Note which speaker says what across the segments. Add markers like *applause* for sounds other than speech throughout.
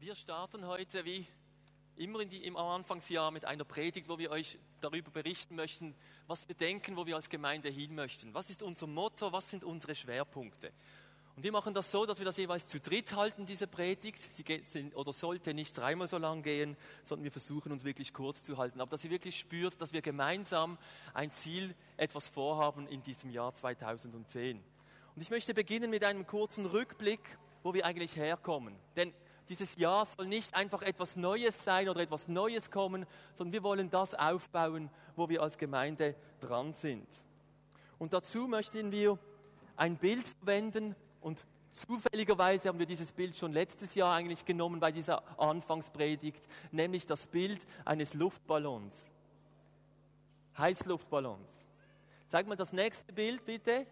Speaker 1: Wir starten heute wie immer die, im Anfangsjahr mit einer Predigt, wo wir euch darüber berichten möchten, was wir denken, wo wir als Gemeinde hin möchten. Was ist unser Motto? Was sind unsere Schwerpunkte? Und wir machen das so, dass wir das jeweils zu dritt halten, diese Predigt. Sie geht, oder sollte nicht dreimal so lang gehen, sondern wir versuchen uns wirklich kurz zu halten. Aber dass ihr wirklich spürt, dass wir gemeinsam ein Ziel, etwas vorhaben in diesem Jahr 2010. Und ich möchte beginnen mit einem kurzen Rückblick, wo wir eigentlich herkommen. Denn dieses Jahr soll nicht einfach etwas Neues sein oder etwas Neues kommen, sondern wir wollen das aufbauen, wo wir als Gemeinde dran sind. Und dazu möchten wir ein Bild verwenden und zufälligerweise haben wir dieses Bild schon letztes Jahr eigentlich genommen bei dieser Anfangspredigt, nämlich das Bild eines Luftballons. Heißluftballons. Zeig mal das nächste Bild bitte.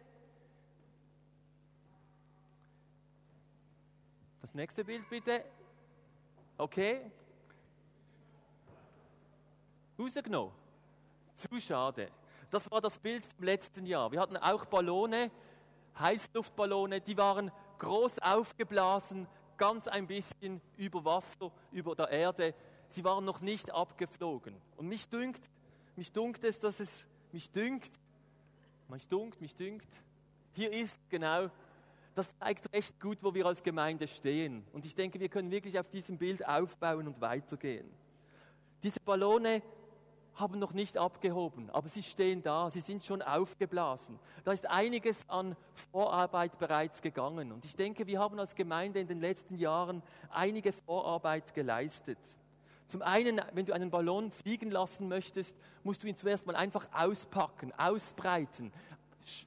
Speaker 1: Das nächste Bild bitte. Okay. Rausgenommen. Zu schade. Das war das Bild vom letzten Jahr. Wir hatten auch Ballone, Heißluftballone, die waren groß aufgeblasen, ganz ein bisschen über Wasser, über der Erde. Sie waren noch nicht abgeflogen. Und mich dünkt, mich dünkt es, dass es, mich dünkt, mich dünkt, mich dünkt, hier ist genau das zeigt recht gut, wo wir als Gemeinde stehen. Und ich denke, wir können wirklich auf diesem Bild aufbauen und weitergehen. Diese Ballone haben noch nicht abgehoben, aber sie stehen da, sie sind schon aufgeblasen. Da ist einiges an Vorarbeit bereits gegangen. Und ich denke, wir haben als Gemeinde in den letzten Jahren einige Vorarbeit geleistet. Zum einen, wenn du einen Ballon fliegen lassen möchtest, musst du ihn zuerst mal einfach auspacken, ausbreiten,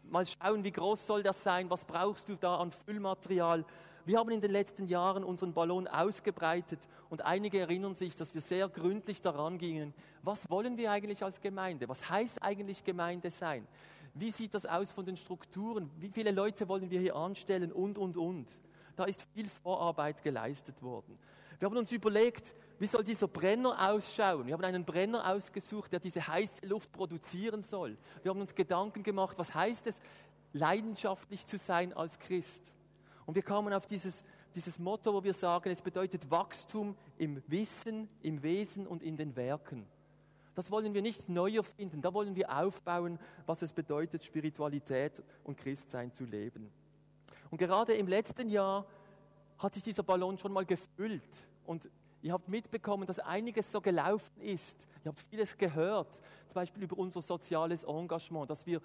Speaker 1: mal schauen, wie groß soll das sein, was brauchst du da an Füllmaterial. Wir haben in den letzten Jahren unseren Ballon ausgebreitet und einige erinnern sich, dass wir sehr gründlich daran gingen. Was wollen wir eigentlich als Gemeinde? Was heißt eigentlich Gemeinde sein? Wie sieht das aus von den Strukturen? Wie viele Leute wollen wir hier anstellen und, und, und? Da ist viel Vorarbeit geleistet worden. Wir haben uns überlegt, wie soll dieser Brenner ausschauen? Wir haben einen Brenner ausgesucht, der diese heiße Luft produzieren soll. Wir haben uns Gedanken gemacht, was heißt es, leidenschaftlich zu sein als Christ? Und wir kamen auf dieses, dieses Motto, wo wir sagen, es bedeutet Wachstum im Wissen, im Wesen und in den Werken. Das wollen wir nicht neu erfinden, da wollen wir aufbauen, was es bedeutet, Spiritualität und Christsein zu leben. Und gerade im letzten Jahr hat sich dieser Ballon schon mal gefüllt. Und ihr habt mitbekommen, dass einiges so gelaufen ist. Ihr habt vieles gehört, zum Beispiel über unser soziales Engagement, dass wir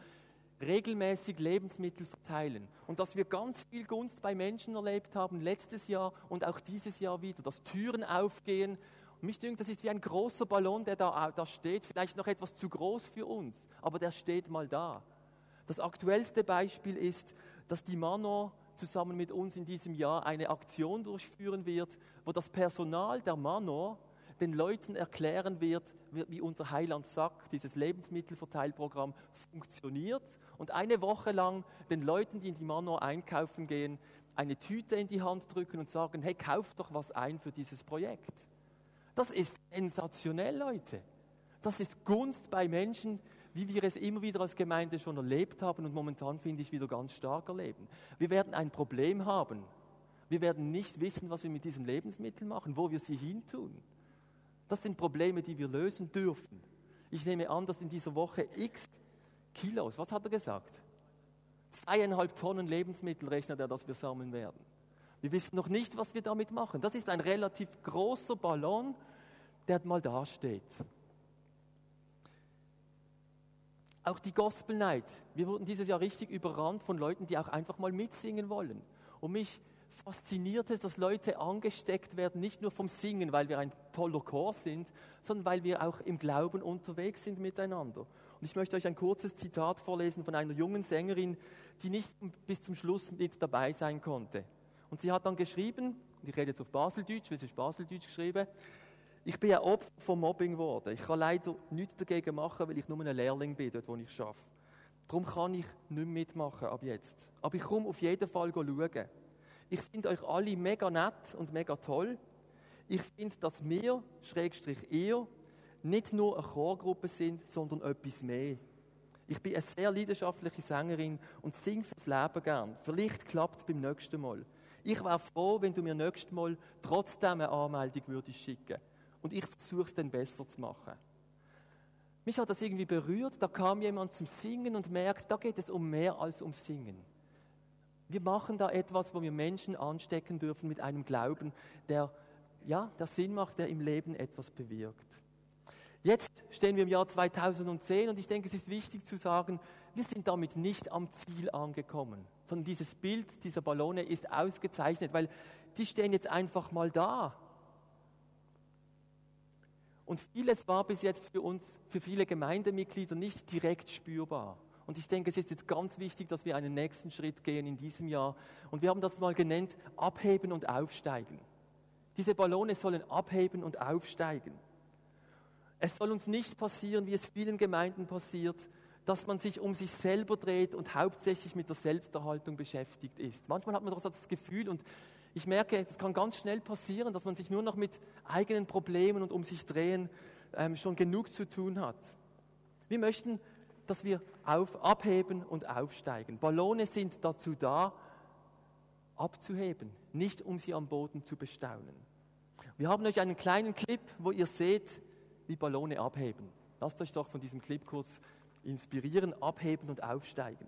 Speaker 1: regelmäßig Lebensmittel verteilen und dass wir ganz viel Gunst bei Menschen erlebt haben, letztes Jahr und auch dieses Jahr wieder, dass Türen aufgehen. Und mich denkt, das ist wie ein großer Ballon, der da, da steht, vielleicht noch etwas zu groß für uns, aber der steht mal da. Das aktuellste Beispiel ist, dass die Manor zusammen mit uns in diesem Jahr eine Aktion durchführen wird, wo das Personal der Manor den Leuten erklären wird, wie unser Heiland sagt, dieses Lebensmittelverteilprogramm funktioniert und eine Woche lang den Leuten, die in die Manor einkaufen gehen, eine Tüte in die Hand drücken und sagen, hey, kauft doch was ein für dieses Projekt. Das ist sensationell, Leute. Das ist Gunst bei Menschen, wie wir es immer wieder als Gemeinde schon erlebt haben und momentan finde ich wieder ganz stark erleben. Wir werden ein Problem haben. Wir werden nicht wissen, was wir mit diesen Lebensmitteln machen, wo wir sie hintun. Das sind Probleme, die wir lösen dürfen. Ich nehme an, dass in dieser Woche x Kilos, was hat er gesagt? Zweieinhalb Tonnen Lebensmittel rechnet er, dass wir sammeln werden. Wir wissen noch nicht, was wir damit machen. Das ist ein relativ großer Ballon, der mal dasteht. Auch die Gospel Night. Wir wurden dieses Jahr richtig überrannt von Leuten, die auch einfach mal mitsingen wollen. Und mich fasziniert es, dass Leute angesteckt werden, nicht nur vom Singen, weil wir ein toller Chor sind, sondern weil wir auch im Glauben unterwegs sind miteinander. Und ich möchte euch ein kurzes Zitat vorlesen von einer jungen Sängerin, die nicht bis zum Schluss mit dabei sein konnte. Und sie hat dann geschrieben, ich rede jetzt auf Baseldeutsch, weil sie Baseldeutsch geschrieben, ich bin ein Opfer von Mobbing geworden. Ich kann leider nichts dagegen machen, weil ich nur ein Lehrling bin, dort wo ich arbeite. Darum kann ich nicht mitmachen ab jetzt. Aber ich komme auf jeden Fall schauen. Ich finde euch alle mega nett und mega toll. Ich finde, dass wir, Schrägstrich ihr, nicht nur eine Chorgruppe sind, sondern etwas mehr. Ich bin eine sehr leidenschaftliche Sängerin und singe fürs Leben gern. Vielleicht klappt es beim nächsten Mal. Ich wäre froh, wenn du mir nächstes Mal trotzdem eine Anmeldung würdest schicken. Und ich versuche es dann besser zu machen. Mich hat das irgendwie berührt. Da kam jemand zum Singen und merkt, da geht es um mehr als um Singen. Wir machen da etwas, wo wir Menschen anstecken dürfen mit einem Glauben, der, ja, der Sinn macht, der im Leben etwas bewirkt. Jetzt stehen wir im Jahr 2010 und ich denke, es ist wichtig zu sagen, wir sind damit nicht am Ziel angekommen, sondern dieses Bild dieser Ballone ist ausgezeichnet, weil die stehen jetzt einfach mal da. Und vieles war bis jetzt für uns, für viele Gemeindemitglieder nicht direkt spürbar. Und ich denke, es ist jetzt ganz wichtig, dass wir einen nächsten Schritt gehen in diesem Jahr. Und wir haben das mal genannt, abheben und aufsteigen. Diese Ballone sollen abheben und aufsteigen. Es soll uns nicht passieren, wie es vielen Gemeinden passiert, dass man sich um sich selber dreht und hauptsächlich mit der Selbsterhaltung beschäftigt ist. Manchmal hat man doch das Gefühl und ich merke, es kann ganz schnell passieren, dass man sich nur noch mit eigenen Problemen und um sich drehen ähm, schon genug zu tun hat. Wir möchten, dass wir auf, abheben und aufsteigen. Ballone sind dazu da, abzuheben, nicht um sie am Boden zu bestaunen. Wir haben euch einen kleinen Clip, wo ihr seht, wie Ballone abheben. Lasst euch doch von diesem Clip kurz inspirieren, abheben und aufsteigen.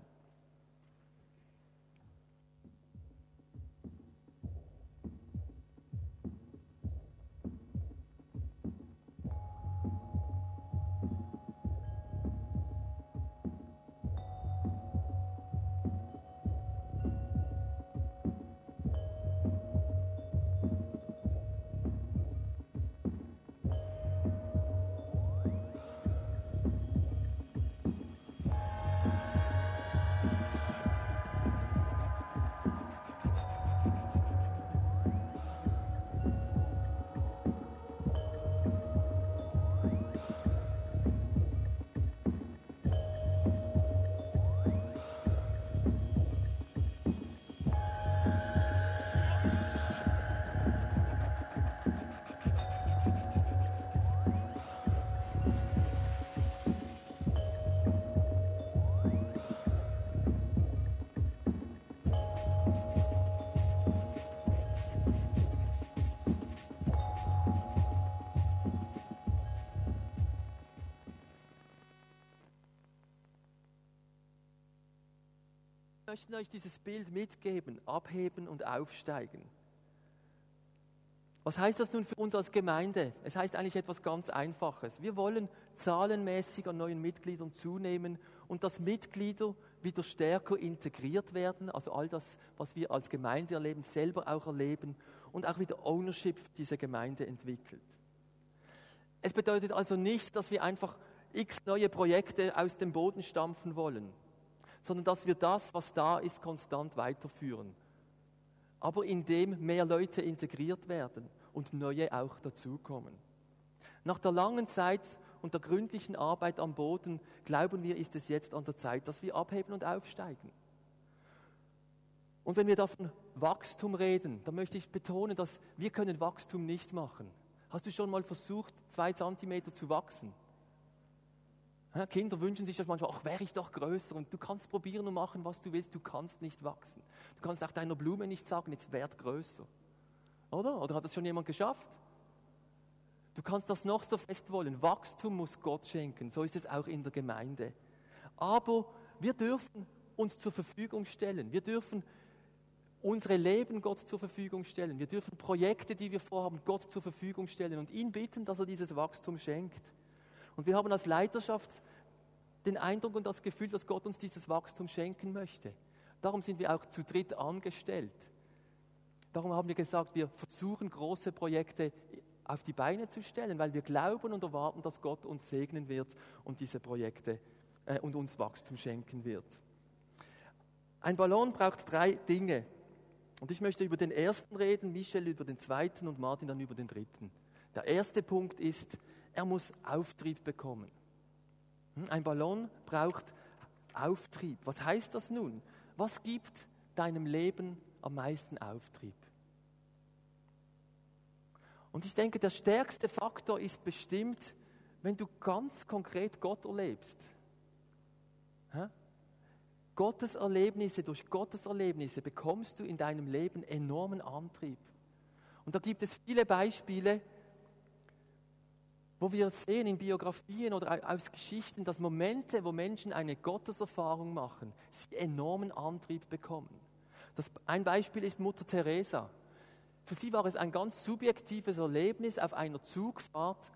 Speaker 1: Möchten euch dieses Bild mitgeben, abheben und aufsteigen. Was heißt das nun für uns als Gemeinde? Es heißt eigentlich etwas ganz Einfaches. Wir wollen zahlenmäßig an neuen Mitgliedern zunehmen und dass Mitglieder wieder stärker integriert werden, also all das, was wir als Gemeinde erleben, selber auch erleben und auch wieder Ownership dieser Gemeinde entwickelt. Es bedeutet also nicht, dass wir einfach x neue Projekte aus dem Boden stampfen wollen sondern dass wir das, was da ist, konstant weiterführen. Aber indem mehr Leute integriert werden und neue auch dazukommen. Nach der langen Zeit und der gründlichen Arbeit am Boden glauben wir, ist es jetzt an der Zeit, dass wir abheben und aufsteigen. Und wenn wir davon Wachstum reden, dann möchte ich betonen, dass wir können Wachstum nicht machen. Hast du schon mal versucht, zwei Zentimeter zu wachsen? Kinder wünschen sich das manchmal, ach, wäre ich doch größer. Und du kannst probieren und machen, was du willst, du kannst nicht wachsen. Du kannst auch deiner Blume nicht sagen, jetzt werd größer. Oder? Oder hat das schon jemand geschafft? Du kannst das noch so fest wollen. Wachstum muss Gott schenken. So ist es auch in der Gemeinde. Aber wir dürfen uns zur Verfügung stellen. Wir dürfen unsere Leben Gott zur Verfügung stellen. Wir dürfen Projekte, die wir vorhaben, Gott zur Verfügung stellen und ihn bitten, dass er dieses Wachstum schenkt. Und wir haben als Leiterschaft den Eindruck und das Gefühl, dass Gott uns dieses Wachstum schenken möchte. Darum sind wir auch zu dritt angestellt. Darum haben wir gesagt, wir versuchen große Projekte auf die Beine zu stellen, weil wir glauben und erwarten, dass Gott uns segnen wird und diese Projekte äh, und uns Wachstum schenken wird. Ein Ballon braucht drei Dinge. Und ich möchte über den ersten reden, Michel über den zweiten und Martin dann über den dritten. Der erste Punkt ist, er muss Auftrieb bekommen. Hm, ein Ballon braucht Auftrieb. Was heißt das nun? Was gibt deinem Leben am meisten Auftrieb? Und ich denke, der stärkste Faktor ist bestimmt, wenn du ganz konkret Gott erlebst. Gottes Erlebnisse, durch Gottes Erlebnisse bekommst du in deinem Leben enormen Antrieb. Und da gibt es viele Beispiele, wo wir sehen in Biografien oder aus Geschichten, dass Momente, wo Menschen eine Gotteserfahrung machen, sie enormen Antrieb bekommen. Das, ein Beispiel ist Mutter Teresa. Für sie war es ein ganz subjektives Erlebnis auf einer Zugfahrt,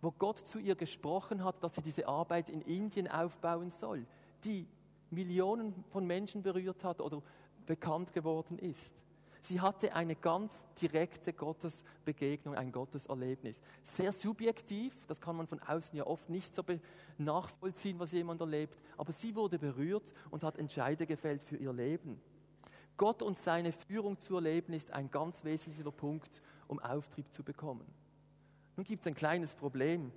Speaker 1: wo Gott zu ihr gesprochen hat, dass sie diese Arbeit in Indien aufbauen soll, die Millionen von Menschen berührt hat oder bekannt geworden ist. Sie hatte eine ganz direkte Gottesbegegnung, ein Gotteserlebnis. Sehr subjektiv, das kann man von außen ja oft nicht so nachvollziehen, was jemand erlebt, aber sie wurde berührt und hat Entscheide gefällt für ihr Leben. Gott und seine Führung zu erleben ist ein ganz wesentlicher Punkt, um Auftrieb zu bekommen. Nun gibt es ein kleines Problem.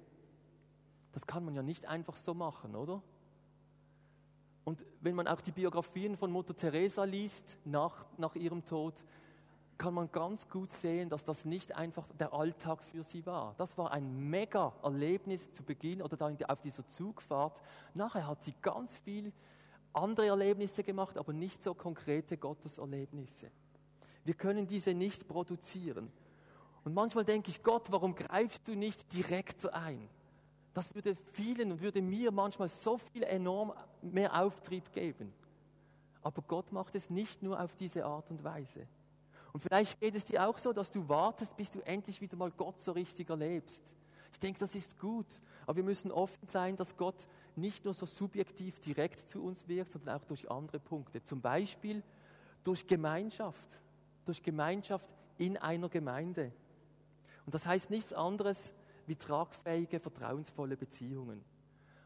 Speaker 1: Das kann man ja nicht einfach so machen, oder? Und wenn man auch die Biografien von Mutter Teresa liest nach, nach ihrem Tod, kann man ganz gut sehen, dass das nicht einfach der Alltag für sie war. Das war ein mega Erlebnis zu Beginn oder dann auf dieser Zugfahrt. Nachher hat sie ganz viel andere Erlebnisse gemacht, aber nicht so konkrete Gotteserlebnisse. Wir können diese nicht produzieren. Und manchmal denke ich, Gott, warum greifst du nicht direkt ein? Das würde vielen und würde mir manchmal so viel enorm mehr Auftrieb geben. Aber Gott macht es nicht nur auf diese Art und Weise. Und vielleicht geht es dir auch so, dass du wartest, bis du endlich wieder mal Gott so richtig erlebst. Ich denke, das ist gut. Aber wir müssen offen sein, dass Gott nicht nur so subjektiv direkt zu uns wirkt, sondern auch durch andere Punkte. Zum Beispiel durch Gemeinschaft. Durch Gemeinschaft in einer Gemeinde. Und das heißt nichts anderes wie tragfähige, vertrauensvolle Beziehungen.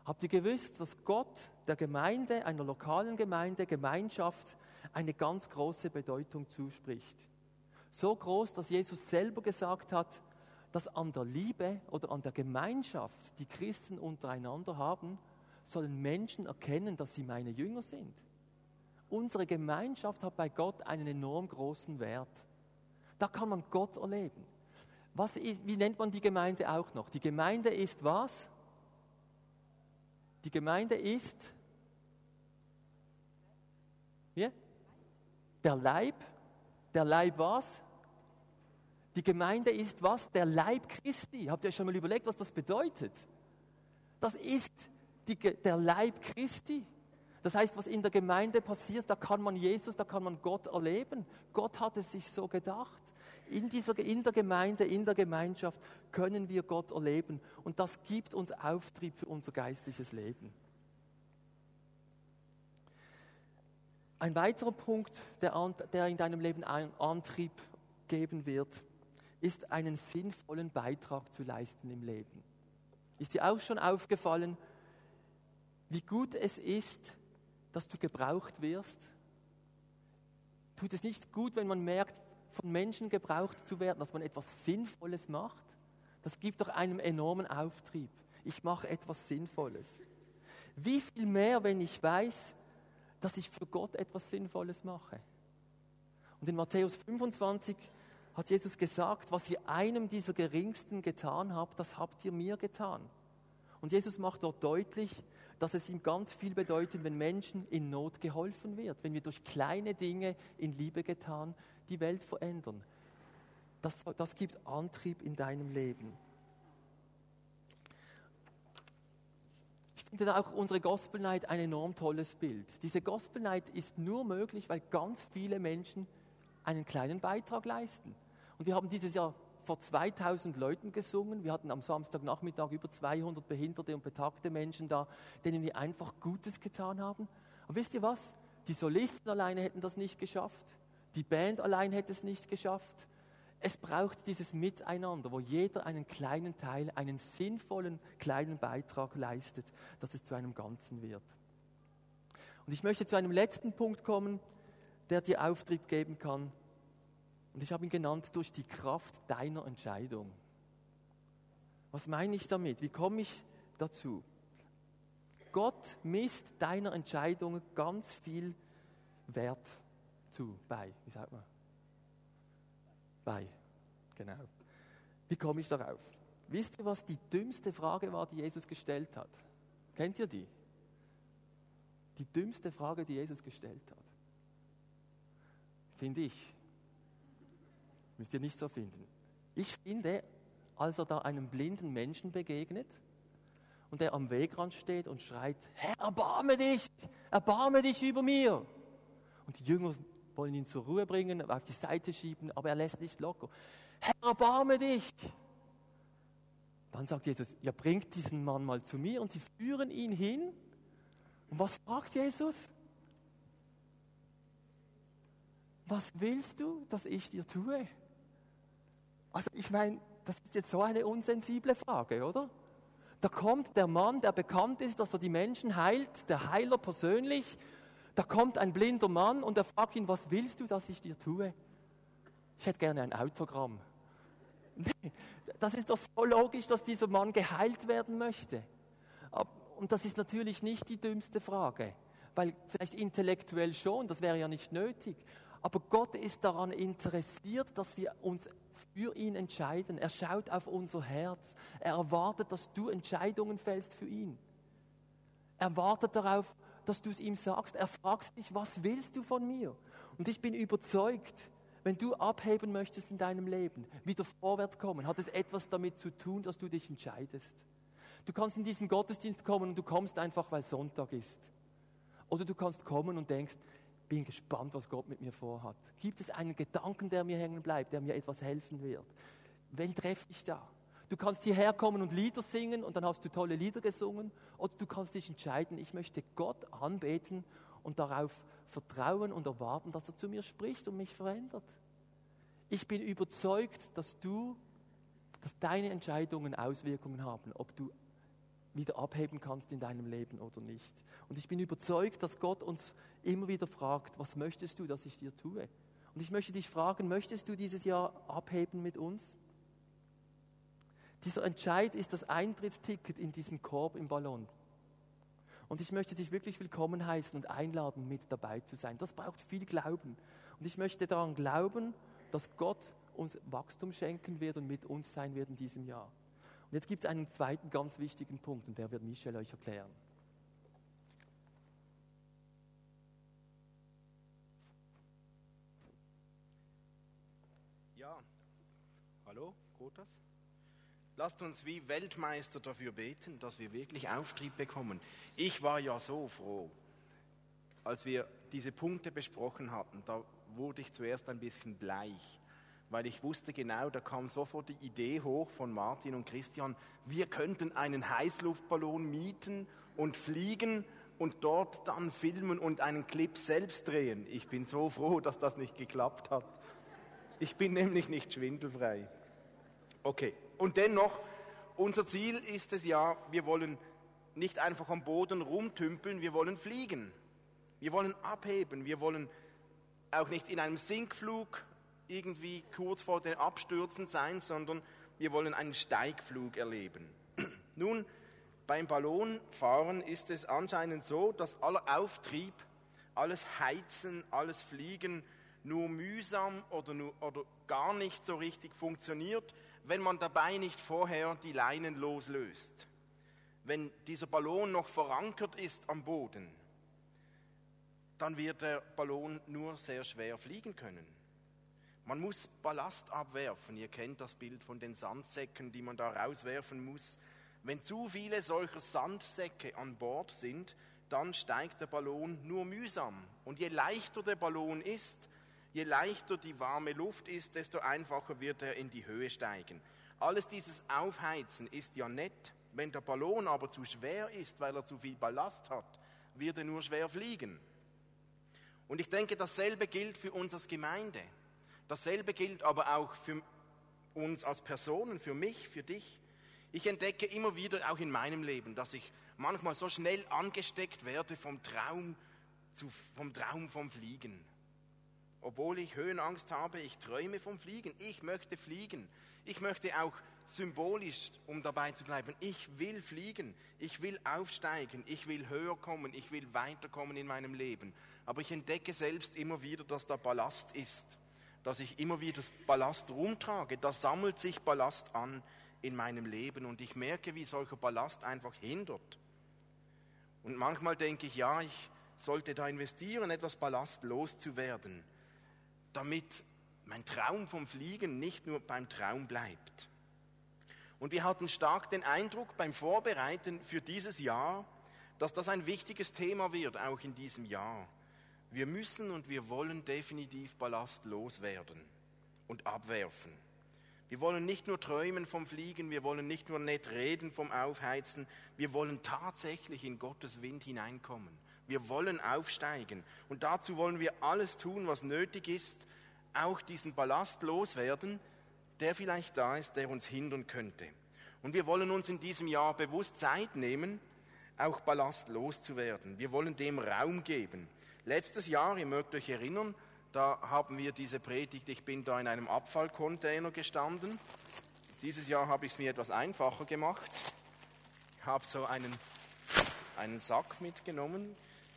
Speaker 1: Habt ihr gewusst, dass Gott der Gemeinde, einer lokalen Gemeinde, Gemeinschaft eine ganz große Bedeutung zuspricht? So groß, dass Jesus selber gesagt hat, dass an der Liebe oder an der Gemeinschaft, die Christen untereinander haben, sollen Menschen erkennen, dass sie meine Jünger sind. Unsere Gemeinschaft hat bei Gott einen enorm großen Wert. Da kann man Gott erleben. Was, wie nennt man die Gemeinde auch noch? Die Gemeinde ist was? Die Gemeinde ist wie? Der Leib. Der Leib was? Die Gemeinde ist was? Der Leib Christi. Habt ihr euch schon mal überlegt, was das bedeutet? Das ist die, der Leib Christi. Das heißt, was in der Gemeinde passiert, da kann man Jesus, da kann man Gott erleben. Gott hat es sich so gedacht. In, dieser, in der Gemeinde, in der Gemeinschaft können wir Gott erleben. Und das gibt uns Auftrieb für unser geistliches Leben. Ein weiterer Punkt, der, der in deinem Leben einen Antrieb geben wird, ist einen sinnvollen Beitrag zu leisten im Leben. Ist dir auch schon aufgefallen, wie gut es ist, dass du gebraucht wirst? Tut es nicht gut, wenn man merkt, von Menschen gebraucht zu werden, dass man etwas Sinnvolles macht? Das gibt doch einem enormen Auftrieb. Ich mache etwas Sinnvolles. Wie viel mehr, wenn ich weiß, dass ich für Gott etwas Sinnvolles mache? Und in Matthäus 25 hat Jesus gesagt, was ihr einem dieser Geringsten getan habt, das habt ihr mir getan. Und Jesus macht dort deutlich, dass es ihm ganz viel bedeutet, wenn Menschen in Not geholfen wird, wenn wir durch kleine Dinge in Liebe getan die Welt verändern. Das, das gibt Antrieb in deinem Leben. Finde auch unsere Gospel Night ein enorm tolles Bild. Diese Gospel Night ist nur möglich, weil ganz viele Menschen einen kleinen Beitrag leisten. Und wir haben dieses Jahr vor 2000 Leuten gesungen. Wir hatten am Samstagnachmittag über 200 behinderte und betagte Menschen da, denen wir einfach Gutes getan haben. Und wisst ihr was? Die Solisten alleine hätten das nicht geschafft. Die Band allein hätte es nicht geschafft. Es braucht dieses Miteinander, wo jeder einen kleinen Teil, einen sinnvollen kleinen Beitrag leistet, dass es zu einem Ganzen wird. Und ich möchte zu einem letzten Punkt kommen, der dir Auftrieb geben kann, und ich habe ihn genannt durch die Kraft deiner Entscheidung. Was meine ich damit? Wie komme ich dazu? Gott misst deiner Entscheidung ganz viel Wert zu, bei. Wie sagt man? Bei, genau. Wie komme ich darauf? Wisst ihr, was die dümmste Frage war, die Jesus gestellt hat? Kennt ihr die? Die dümmste Frage, die Jesus gestellt hat. Finde ich. Müsst ihr nicht so finden. Ich finde, als er da einem blinden Menschen begegnet und der am Wegrand steht und schreit, Herr, erbarme dich, erbarme dich über mir. Und die Jünger wollen ihn zur Ruhe bringen, auf die Seite schieben, aber er lässt nicht locker. Herr, erbarme dich. Dann sagt Jesus, ja, bringt diesen Mann mal zu mir und sie führen ihn hin. Und was fragt Jesus? Was willst du, dass ich dir tue? Also ich meine, das ist jetzt so eine unsensible Frage, oder? Da kommt der Mann, der bekannt ist, dass er die Menschen heilt, der Heiler persönlich. Da kommt ein blinder Mann und er fragt ihn, was willst du, dass ich dir tue? Ich hätte gerne ein Autogramm. *laughs* Das ist doch so logisch, dass dieser Mann geheilt werden möchte. Und das ist natürlich nicht die dümmste Frage, weil vielleicht intellektuell schon, das wäre ja nicht nötig. Aber Gott ist daran interessiert, dass wir uns für ihn entscheiden. Er schaut auf unser Herz. Er erwartet, dass du Entscheidungen fällst für ihn. Er wartet darauf, dass du es ihm sagst. Er fragt dich, was willst du von mir? Und ich bin überzeugt, wenn du abheben möchtest in deinem Leben, wieder vorwärts kommen, hat es etwas damit zu tun, dass du dich entscheidest. Du kannst in diesen Gottesdienst kommen und du kommst einfach, weil Sonntag ist. Oder du kannst kommen und denkst, bin gespannt, was Gott mit mir vorhat. Gibt es einen Gedanken, der mir hängen bleibt, der mir etwas helfen wird? Wen treffe ich da? Du kannst hierher kommen und Lieder singen und dann hast du tolle Lieder gesungen. Oder du kannst dich entscheiden, ich möchte Gott anbeten und darauf vertrauen und erwarten, dass er zu mir spricht und mich verändert. Ich bin überzeugt, dass du, dass deine Entscheidungen Auswirkungen haben, ob du wieder abheben kannst in deinem Leben oder nicht. Und ich bin überzeugt, dass Gott uns immer wieder fragt, was möchtest du, dass ich dir tue? Und ich möchte dich fragen, möchtest du dieses Jahr abheben mit uns? Dieser Entscheid ist das Eintrittsticket in diesen Korb im Ballon. Und ich möchte dich wirklich willkommen heißen und einladen, mit dabei zu sein. Das braucht viel Glauben. Und ich möchte daran glauben, dass Gott uns Wachstum schenken wird und mit uns sein wird in diesem Jahr. Und jetzt gibt es einen zweiten ganz wichtigen Punkt und der wird Michel euch erklären.
Speaker 2: Ja, hallo, Grotas? Lasst uns wie Weltmeister dafür beten, dass wir wirklich Auftrieb bekommen. Ich war ja so froh, als wir diese Punkte besprochen hatten, da wurde ich zuerst ein bisschen bleich, weil ich wusste genau, da kam sofort die Idee hoch von Martin und Christian, wir könnten einen Heißluftballon mieten und fliegen und dort dann filmen und einen Clip selbst drehen. Ich bin so froh, dass das nicht geklappt hat. Ich bin nämlich nicht schwindelfrei. Okay, und dennoch, unser Ziel ist es ja, wir wollen nicht einfach am Boden rumtümpeln, wir wollen fliegen. Wir wollen abheben, wir wollen auch nicht in einem Sinkflug irgendwie kurz vor den Abstürzen sein, sondern wir wollen einen Steigflug erleben. *clears throat* Nun, beim Ballonfahren ist es anscheinend so, dass aller Auftrieb, alles Heizen, alles Fliegen nur mühsam oder, nur, oder gar nicht so richtig funktioniert, wenn man dabei nicht vorher die Leinen loslöst. Wenn dieser Ballon noch verankert ist am Boden, dann wird der Ballon nur sehr schwer fliegen können. Man muss Ballast abwerfen. Ihr kennt das Bild von den Sandsäcken, die man da rauswerfen muss. Wenn zu viele solcher Sandsäcke an Bord sind, dann steigt der Ballon nur mühsam. Und je leichter der Ballon ist, je leichter die warme Luft ist, desto einfacher wird er in die Höhe steigen. Alles dieses Aufheizen ist ja nett. Wenn der Ballon aber zu schwer ist, weil er zu viel Ballast hat, wird er nur schwer fliegen. Und ich denke, dasselbe gilt für uns als Gemeinde. Dasselbe gilt aber auch für uns als Personen, für mich, für dich. Ich entdecke immer wieder auch in meinem Leben, dass ich manchmal so schnell angesteckt werde vom Traum, zu, vom Traum vom Fliegen. Obwohl ich Höhenangst habe, ich träume vom Fliegen. Ich möchte fliegen. Ich möchte auch symbolisch, um dabei zu bleiben, ich will fliegen. Ich will aufsteigen. Ich will höher kommen. Ich will weiterkommen in meinem Leben. Aber ich entdecke selbst immer wieder, dass da Ballast ist dass ich immer wieder Ballast rumtrage. Da sammelt sich Ballast an in meinem Leben und ich merke, wie solcher Ballast einfach hindert. Und manchmal denke ich, ja, ich sollte da investieren, etwas Ballast loszuwerden, damit mein Traum vom Fliegen nicht nur beim Traum bleibt. Und wir hatten stark den Eindruck beim Vorbereiten für dieses Jahr, dass das ein wichtiges Thema wird, auch in diesem Jahr. Wir müssen und wir wollen definitiv Ballast loswerden und abwerfen. Wir wollen nicht nur träumen vom Fliegen, wir wollen nicht nur nett reden vom Aufheizen, wir wollen tatsächlich in Gottes Wind hineinkommen. Wir wollen aufsteigen und dazu wollen wir alles tun, was nötig ist, auch diesen Ballast loswerden, der vielleicht da ist, der uns hindern könnte. Und wir wollen uns in diesem Jahr bewusst Zeit nehmen, auch Ballast loszuwerden. Wir wollen dem Raum geben. Letztes Jahr, ihr mögt euch erinnern, da haben wir diese Predigt, ich bin da in einem Abfallcontainer gestanden. Dieses Jahr habe ich es mir etwas einfacher gemacht. Ich habe so einen, einen Sack mitgenommen.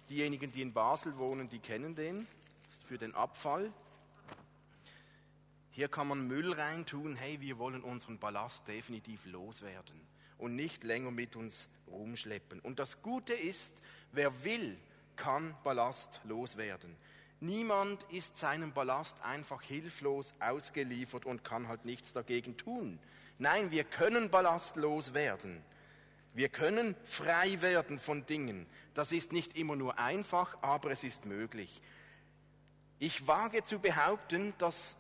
Speaker 2: Diejenigen, die in Basel wohnen, die kennen den. Das ist für den Abfall. Hier kann man Müll reintun. Hey, wir wollen unseren Ballast definitiv loswerden und nicht länger mit uns rumschleppen. Und das Gute ist, wer will, kann Ballast loswerden. Niemand ist seinem Ballast einfach hilflos ausgeliefert und kann halt nichts dagegen tun. Nein, wir können ballastlos werden. Wir können frei werden von Dingen. Das ist nicht immer nur einfach, aber es ist möglich. Ich wage zu behaupten, dass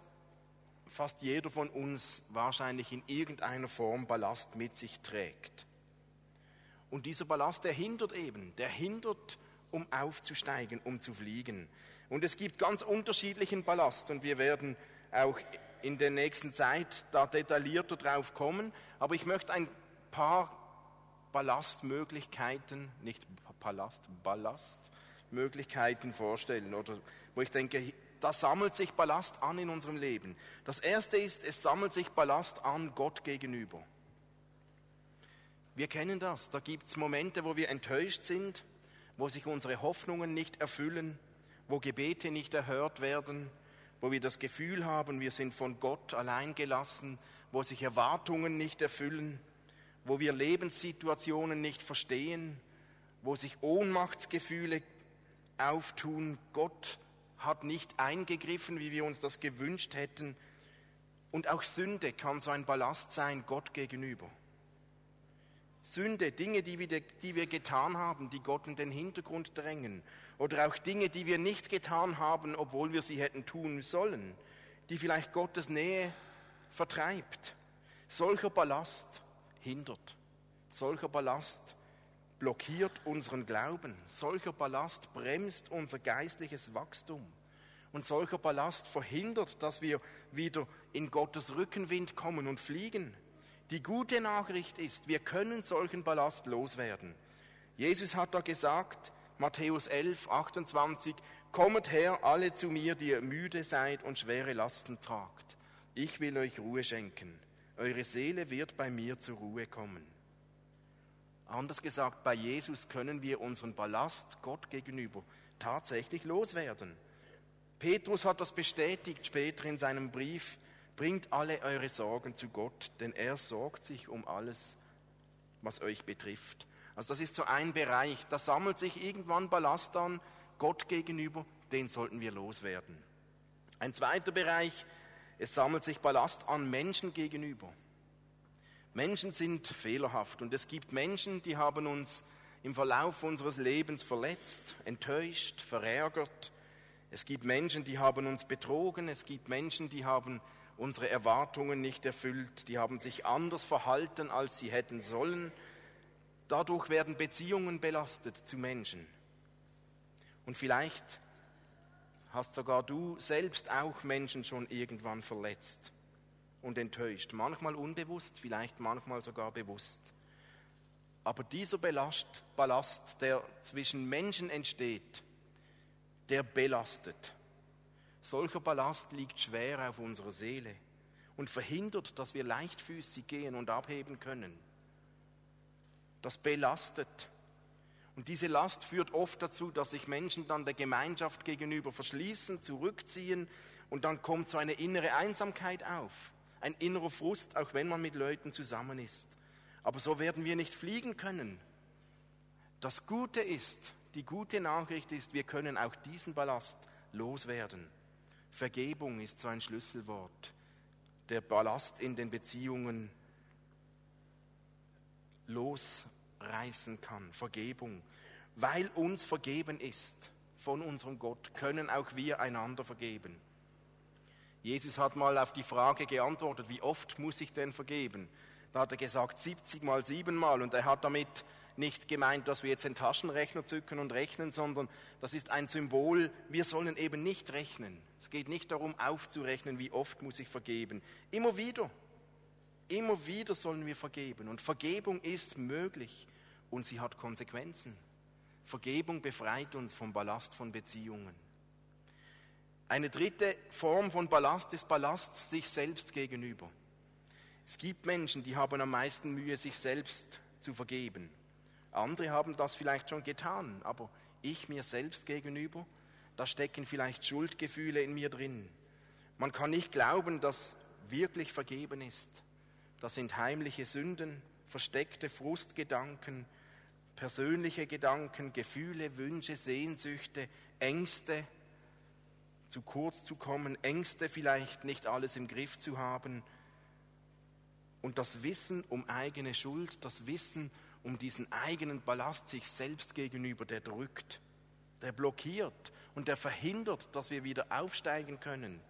Speaker 2: fast jeder von uns wahrscheinlich in irgendeiner Form Ballast mit sich trägt. Und dieser Ballast, der hindert eben, der hindert, um aufzusteigen, um zu fliegen. Und es gibt ganz unterschiedlichen Ballast und wir werden auch in der nächsten Zeit da detaillierter drauf kommen. Aber ich möchte ein paar Ballastmöglichkeiten, nicht Palast, Ballastmöglichkeiten vorstellen oder wo ich denke, da sammelt sich Ballast an in unserem Leben. Das erste ist, es sammelt sich Ballast an Gott gegenüber. Wir kennen das. Da gibt es Momente, wo wir enttäuscht sind, wo sich unsere Hoffnungen nicht erfüllen, wo Gebete nicht erhört werden, wo wir das Gefühl haben, wir sind von Gott allein gelassen, wo sich Erwartungen nicht erfüllen, wo wir Lebenssituationen nicht verstehen, wo sich Ohnmachtsgefühle auftun. Gott hat nicht eingegriffen, wie wir uns das gewünscht hätten. Und auch Sünde kann so ein Ballast sein Gott gegenüber. Sünde, Dinge, die wir, die wir getan haben, die Gott in den Hintergrund drängen. Oder auch Dinge, die wir nicht getan haben, obwohl wir sie hätten tun sollen, die vielleicht Gottes Nähe vertreibt. Solcher Ballast hindert. Solcher Ballast blockiert unseren Glauben. Solcher Ballast bremst unser geistliches Wachstum. Und solcher Ballast verhindert, dass wir wieder in Gottes Rückenwind kommen und fliegen. Die gute Nachricht ist, wir können solchen Ballast loswerden. Jesus hat da gesagt, Matthäus 11, 28, Kommet her, alle zu mir, die ihr müde seid und schwere Lasten tragt. Ich will euch Ruhe schenken. Eure Seele wird bei mir zur Ruhe kommen. Anders gesagt, bei Jesus können wir unseren Ballast Gott gegenüber tatsächlich loswerden. Petrus hat das bestätigt später in seinem Brief Bringt alle eure Sorgen zu Gott, denn er sorgt sich um alles, was euch betrifft. Also das ist so ein Bereich, da sammelt sich irgendwann Ballast an, Gott gegenüber, den sollten wir loswerden. Ein zweiter Bereich, es sammelt sich Ballast an Menschen gegenüber. Menschen sind fehlerhaft und es gibt Menschen, die haben uns im Verlauf unseres Lebens verletzt, enttäuscht, verärgert. Es gibt Menschen, die haben uns betrogen, es gibt Menschen, die haben unsere Erwartungen nicht erfüllt, die haben sich anders verhalten, als sie hätten sollen. Dadurch werden Beziehungen belastet zu Menschen. Und vielleicht hast sogar du selbst auch Menschen schon irgendwann verletzt und enttäuscht. Manchmal unbewusst, vielleicht manchmal sogar bewusst. Aber dieser Ballast, Ballast der zwischen Menschen entsteht, der belastet. Solcher Ballast liegt schwer auf unserer Seele und verhindert, dass wir leichtfüßig gehen und abheben können. Das belastet. Und diese Last führt oft dazu, dass sich Menschen dann der Gemeinschaft gegenüber verschließen, zurückziehen und dann kommt so eine innere Einsamkeit auf, ein innerer Frust, auch wenn man mit Leuten zusammen ist. Aber so werden wir nicht fliegen können. Das Gute ist, Die gute Nachricht ist, wir können auch diesen Ballast loswerden. Vergebung ist so ein Schlüsselwort. Der Ballast in den Beziehungen losreißen kann. Vergebung. Weil uns vergeben ist von unserem Gott, können auch wir einander vergeben. Jesus hat mal auf die Frage geantwortet, wie oft muss ich denn vergeben? Da hat er gesagt, 70 mal 7 mal. Und er hat damit nicht gemeint, dass wir jetzt den Taschenrechner zücken und rechnen, sondern das ist ein Symbol, wir sollen eben nicht rechnen. Es geht nicht darum aufzurechnen, wie oft muss ich vergeben. Immer wieder. Immer wieder sollen wir vergeben. Und Vergebung ist möglich und sie hat Konsequenzen. Vergebung befreit uns vom Ballast von Beziehungen. Eine dritte Form von Ballast ist Ballast sich selbst gegenüber. Es gibt Menschen, die haben am meisten Mühe, sich selbst zu vergeben. Andere haben das vielleicht schon getan, aber ich mir selbst gegenüber, da stecken vielleicht Schuldgefühle in mir drin. Man kann nicht glauben, dass wirklich vergeben ist. Das sind heimliche Sünden, versteckte Frustgedanken, persönliche Gedanken, Gefühle, Wünsche, Sehnsüchte, Ängste, zu kurz zu kommen, Ängste vielleicht nicht alles im Griff zu haben. Und das Wissen um eigene Schuld, das Wissen um diesen eigenen Ballast sich selbst gegenüber, der drückt, der blockiert und der verhindert, dass wir wieder aufsteigen können,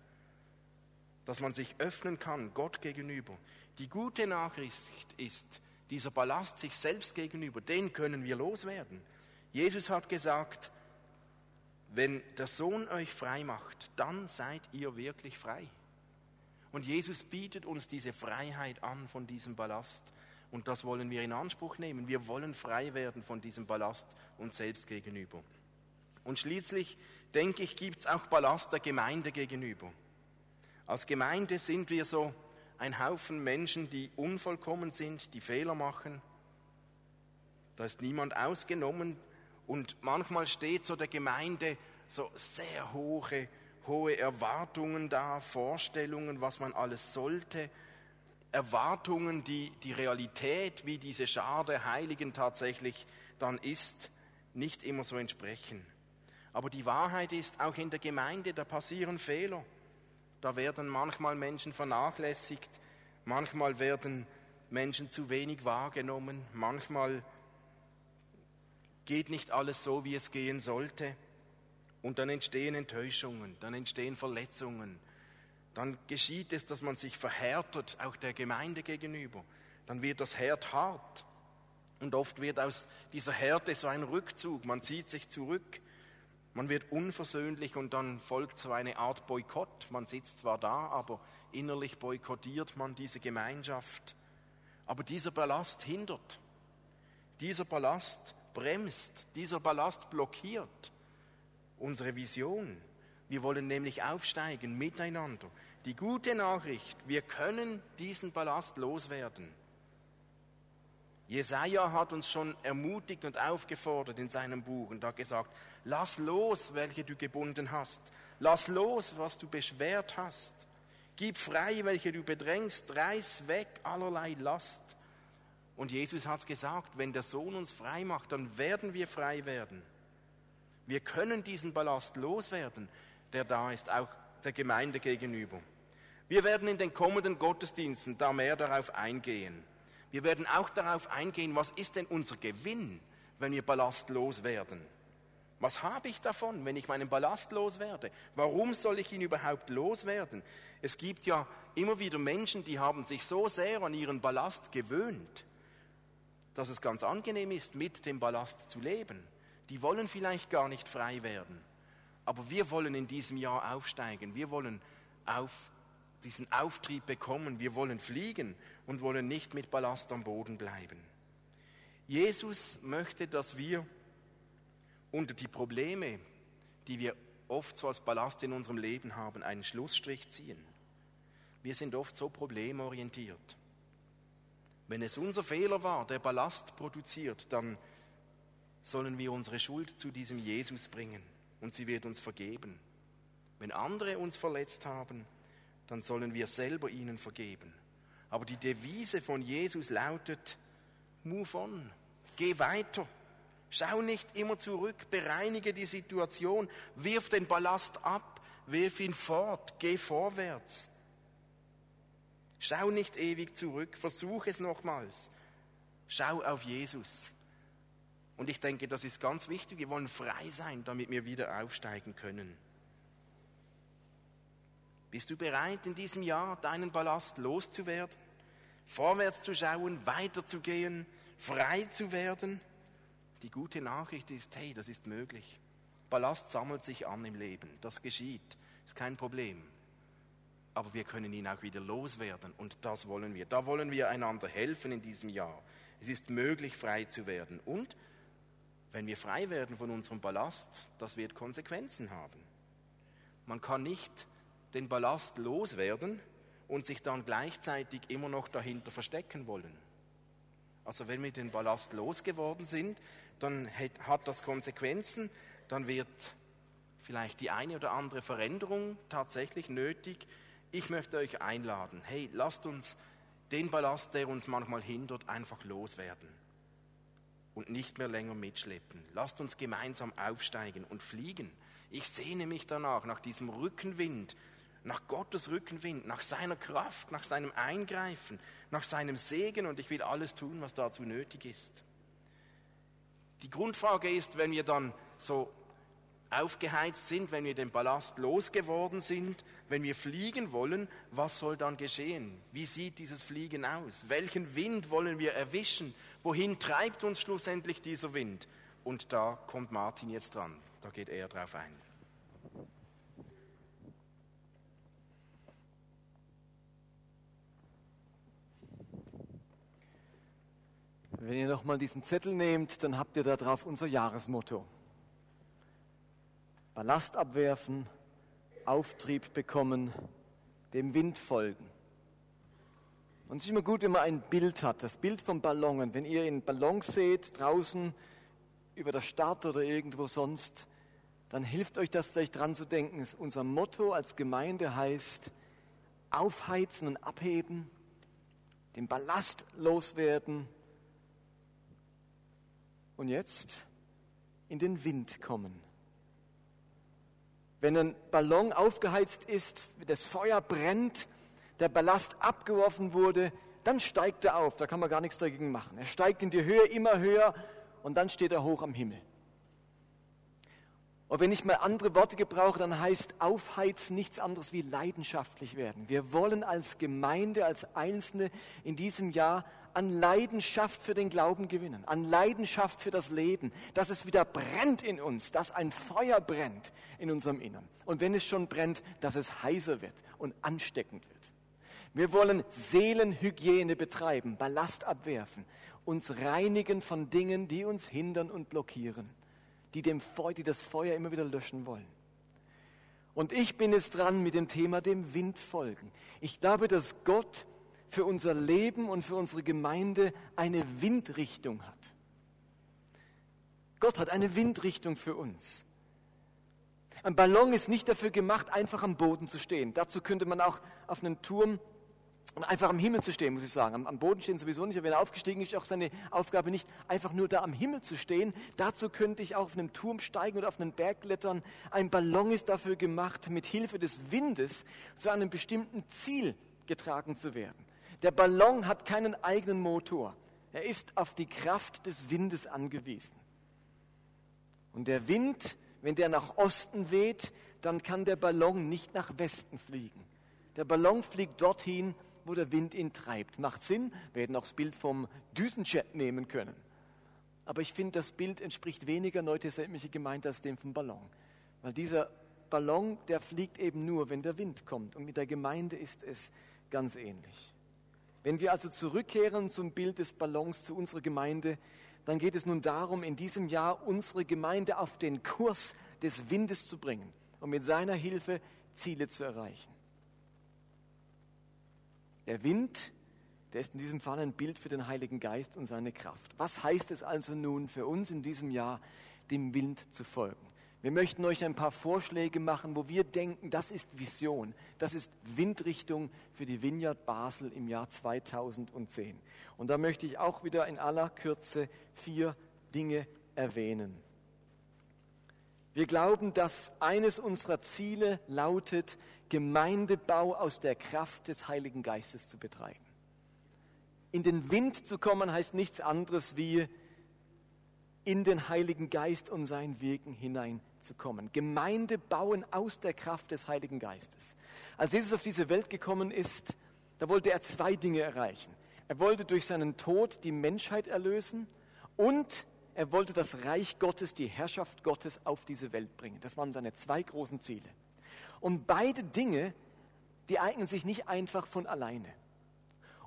Speaker 2: dass man sich öffnen kann Gott gegenüber. Die gute Nachricht ist, dieser Ballast sich selbst gegenüber, den können wir loswerden. Jesus hat gesagt, wenn der Sohn euch frei macht, dann seid ihr wirklich frei. Und Jesus bietet uns diese Freiheit an von diesem Ballast. Und das wollen wir in Anspruch nehmen. Wir wollen frei werden von diesem Ballast uns selbst gegenüber. Und schließlich, denke ich, gibt es auch Ballast der Gemeinde gegenüber. Als Gemeinde sind wir so ein Haufen Menschen, die unvollkommen sind, die Fehler machen. Da ist niemand ausgenommen. Und manchmal steht so der Gemeinde so sehr hohe, hohe Erwartungen da, Vorstellungen, was man alles sollte. Erwartungen, die die Realität, wie diese Schar der Heiligen tatsächlich dann ist, nicht immer so entsprechen. Aber die Wahrheit ist, auch in der Gemeinde, da passieren Fehler. Da werden manchmal Menschen vernachlässigt, manchmal werden Menschen zu wenig wahrgenommen, manchmal geht nicht alles so, wie es gehen sollte. Und dann entstehen Enttäuschungen, dann entstehen Verletzungen. Dann geschieht es, dass man sich verhärtet, auch der Gemeinde gegenüber. Dann wird das Herd hart. Und oft wird aus dieser Härte so ein Rückzug. Man zieht sich zurück. Man wird unversöhnlich und dann folgt so eine Art Boykott. Man sitzt zwar da, aber innerlich boykottiert man diese Gemeinschaft. Aber dieser Ballast hindert. Dieser Ballast bremst. Dieser Ballast blockiert unsere Vision. Wir wollen nämlich aufsteigen miteinander. Die gute Nachricht, wir können diesen Ballast loswerden. Jesaja hat uns schon ermutigt und aufgefordert in seinem Buch und hat gesagt: Lass los, welche du gebunden hast. Lass los, was du beschwert hast. Gib frei, welche du bedrängst. Reiß weg allerlei Last. Und Jesus hat gesagt: Wenn der Sohn uns frei macht, dann werden wir frei werden. Wir können diesen Ballast loswerden, der da ist, auch der Gemeinde gegenüber. Wir werden in den kommenden Gottesdiensten da mehr darauf eingehen. Wir werden auch darauf eingehen, was ist denn unser Gewinn, wenn wir ballastlos werden? Was habe ich davon, wenn ich meinen Ballast loswerde? Warum soll ich ihn überhaupt loswerden? Es gibt ja immer wieder Menschen, die haben sich so sehr an ihren Ballast gewöhnt, dass es ganz angenehm ist, mit dem Ballast zu leben. Die wollen vielleicht gar nicht frei werden. Aber wir wollen in diesem Jahr aufsteigen. Wir wollen auf diesen Auftrieb bekommen. Wir wollen fliegen und wollen nicht mit Ballast am Boden bleiben. Jesus möchte, dass wir unter die Probleme, die wir oft so als Ballast in unserem Leben haben, einen Schlussstrich ziehen. Wir sind oft so problemorientiert. Wenn es unser Fehler war, der Ballast produziert, dann sollen wir unsere Schuld zu diesem Jesus bringen und sie wird uns vergeben. Wenn andere uns verletzt haben, dann sollen wir selber ihnen vergeben. Aber die Devise von Jesus lautet, move on, geh weiter, Schau nicht immer zurück, bereinige die Situation, wirf den Ballast ab, wirf ihn fort, geh vorwärts. Schau nicht ewig zurück, versuch es nochmals. Schau auf Jesus. Und ich denke, das ist ganz wichtig. Wir wollen frei sein, damit wir wieder aufsteigen können. Bist du bereit, in diesem Jahr deinen Ballast loszuwerden? Vorwärts zu schauen, weiterzugehen, frei zu werden? Die gute Nachricht ist, hey, das ist möglich. Ballast sammelt sich an im Leben. Das geschieht. Ist kein Problem. Aber wir können ihn auch wieder loswerden. Und das wollen wir. Da wollen wir einander helfen in diesem Jahr. Es ist möglich, frei zu werden. Und wenn wir frei werden von unserem Ballast, das wird Konsequenzen haben. Man kann nicht den Ballast loswerden und sich dann gleichzeitig immer noch dahinter verstecken wollen. Also wenn wir den Ballast losgeworden sind, dann hat das Konsequenzen, dann wird vielleicht die eine oder andere Veränderung tatsächlich nötig. Ich möchte euch einladen, hey, lasst uns den Ballast, der uns manchmal hindert, einfach loswerden und nicht mehr länger mitschleppen. Lasst uns gemeinsam aufsteigen und fliegen. Ich sehne mich danach, nach diesem Rückenwind, nach Gottes Rückenwind, nach seiner Kraft, nach seinem Eingreifen, nach seinem Segen und ich will alles tun, was dazu nötig ist. Die Grundfrage ist, wenn wir dann so aufgeheizt sind, wenn wir den Ballast losgeworden sind, wenn wir fliegen wollen, was soll dann geschehen? Wie sieht dieses Fliegen aus? Welchen Wind wollen wir erwischen? Wohin treibt uns schlussendlich dieser Wind? Und da kommt Martin jetzt dran. Da geht er drauf ein.
Speaker 1: Wenn ihr nochmal diesen Zettel nehmt, dann habt ihr da drauf unser Jahresmotto. Ballast abwerfen, Auftrieb bekommen, dem Wind folgen. Und es ist immer gut, wenn man ein Bild hat, das Bild vom Ballon. Und wenn ihr in Ballons seht, draußen über der Stadt oder irgendwo sonst, dann hilft euch das vielleicht dran zu denken. Unser Motto als Gemeinde heißt, aufheizen und abheben, den Ballast loswerden und jetzt in den Wind kommen. Wenn ein Ballon aufgeheizt ist, das Feuer brennt, der Ballast abgeworfen wurde, dann steigt er auf. Da kann man gar nichts dagegen machen. Er steigt in die Höhe immer höher und dann steht er hoch am Himmel. Und wenn ich mal andere Worte gebrauche, dann heißt aufheizen nichts anderes wie leidenschaftlich werden. Wir wollen als Gemeinde, als Einzelne in diesem Jahr an Leidenschaft für den Glauben gewinnen, an Leidenschaft für das Leben, dass es wieder brennt in uns, dass ein Feuer brennt in unserem Innern. Und wenn es schon brennt, dass es heißer wird und ansteckend wird. Wir wollen Seelenhygiene betreiben, Ballast abwerfen, uns reinigen von Dingen, die uns hindern und blockieren, die, dem Feu die das Feuer immer wieder löschen wollen. Und ich bin jetzt dran mit dem Thema dem Wind folgen. Ich glaube, dass Gott für unser Leben und für unsere Gemeinde eine Windrichtung hat. Gott hat eine Windrichtung für uns. Ein Ballon ist nicht dafür gemacht, einfach am Boden zu stehen. Dazu könnte man auch auf einem Turm und einfach am Himmel zu stehen, muss ich sagen. Am, Boden stehen sowieso nicht, aber wenn er aufgestiegen ist, ist auch seine Aufgabe nicht, einfach nur da am Himmel zu stehen. Dazu könnte ich auch auf einem Turm steigen oder auf einen Berg klettern. Ein Ballon ist dafür gemacht, mit Hilfe des Windes zu einem bestimmten Ziel getragen zu werden. Der Ballon hat keinen eigenen Motor. Er ist auf die Kraft des Windes angewiesen. Und der Wind, wenn der nach Osten weht, dann kann der Ballon nicht nach Westen fliegen. Der Ballon fliegt dorthin, wo der Wind ihn treibt. Macht Sinn, wir hätten auch das Bild vom Düsenjet nehmen können. Aber ich finde, das Bild entspricht weniger neutestamentliche Gemeinde als dem vom Ballon. Weil dieser Ballon, der fliegt eben nur, wenn der Wind kommt. Und mit der Gemeinde ist es ganz ähnlich. Wenn wir also zurückkehren zum Bild des Ballons, zu unserer Gemeinde, dann geht es nun darum, in diesem Jahr unsere Gemeinde auf den Kurs des Windes zu bringen und mit seiner Hilfe Ziele zu erreichen. Der Wind, der ist in diesem Fall ein Bild für den Heiligen Geist und seine Kraft. Was heißt es also nun für uns in diesem Jahr, dem Wind zu folgen? Wir möchten euch ein paar Vorschläge machen, wo wir denken, das ist Vision, das ist Windrichtung für die Vineyard Basel im Jahr 2010. Und da möchte ich auch wieder in aller Kürze vier Dinge erwähnen. Wir glauben, dass eines unserer Ziele lautet, Gemeindebau aus der Kraft des Heiligen Geistes zu betreiben. In den Wind zu kommen heißt nichts anderes wie in den Heiligen Geist und sein Wirken hineinzukommen. Gemeinde bauen aus der Kraft des Heiligen Geistes. Als Jesus auf diese Welt gekommen ist, da wollte er zwei Dinge erreichen. Er wollte durch seinen Tod die Menschheit erlösen und er wollte das Reich Gottes, die Herrschaft Gottes auf diese Welt bringen. Das waren seine zwei großen Ziele. Und beide Dinge, die eignen sich nicht einfach von alleine.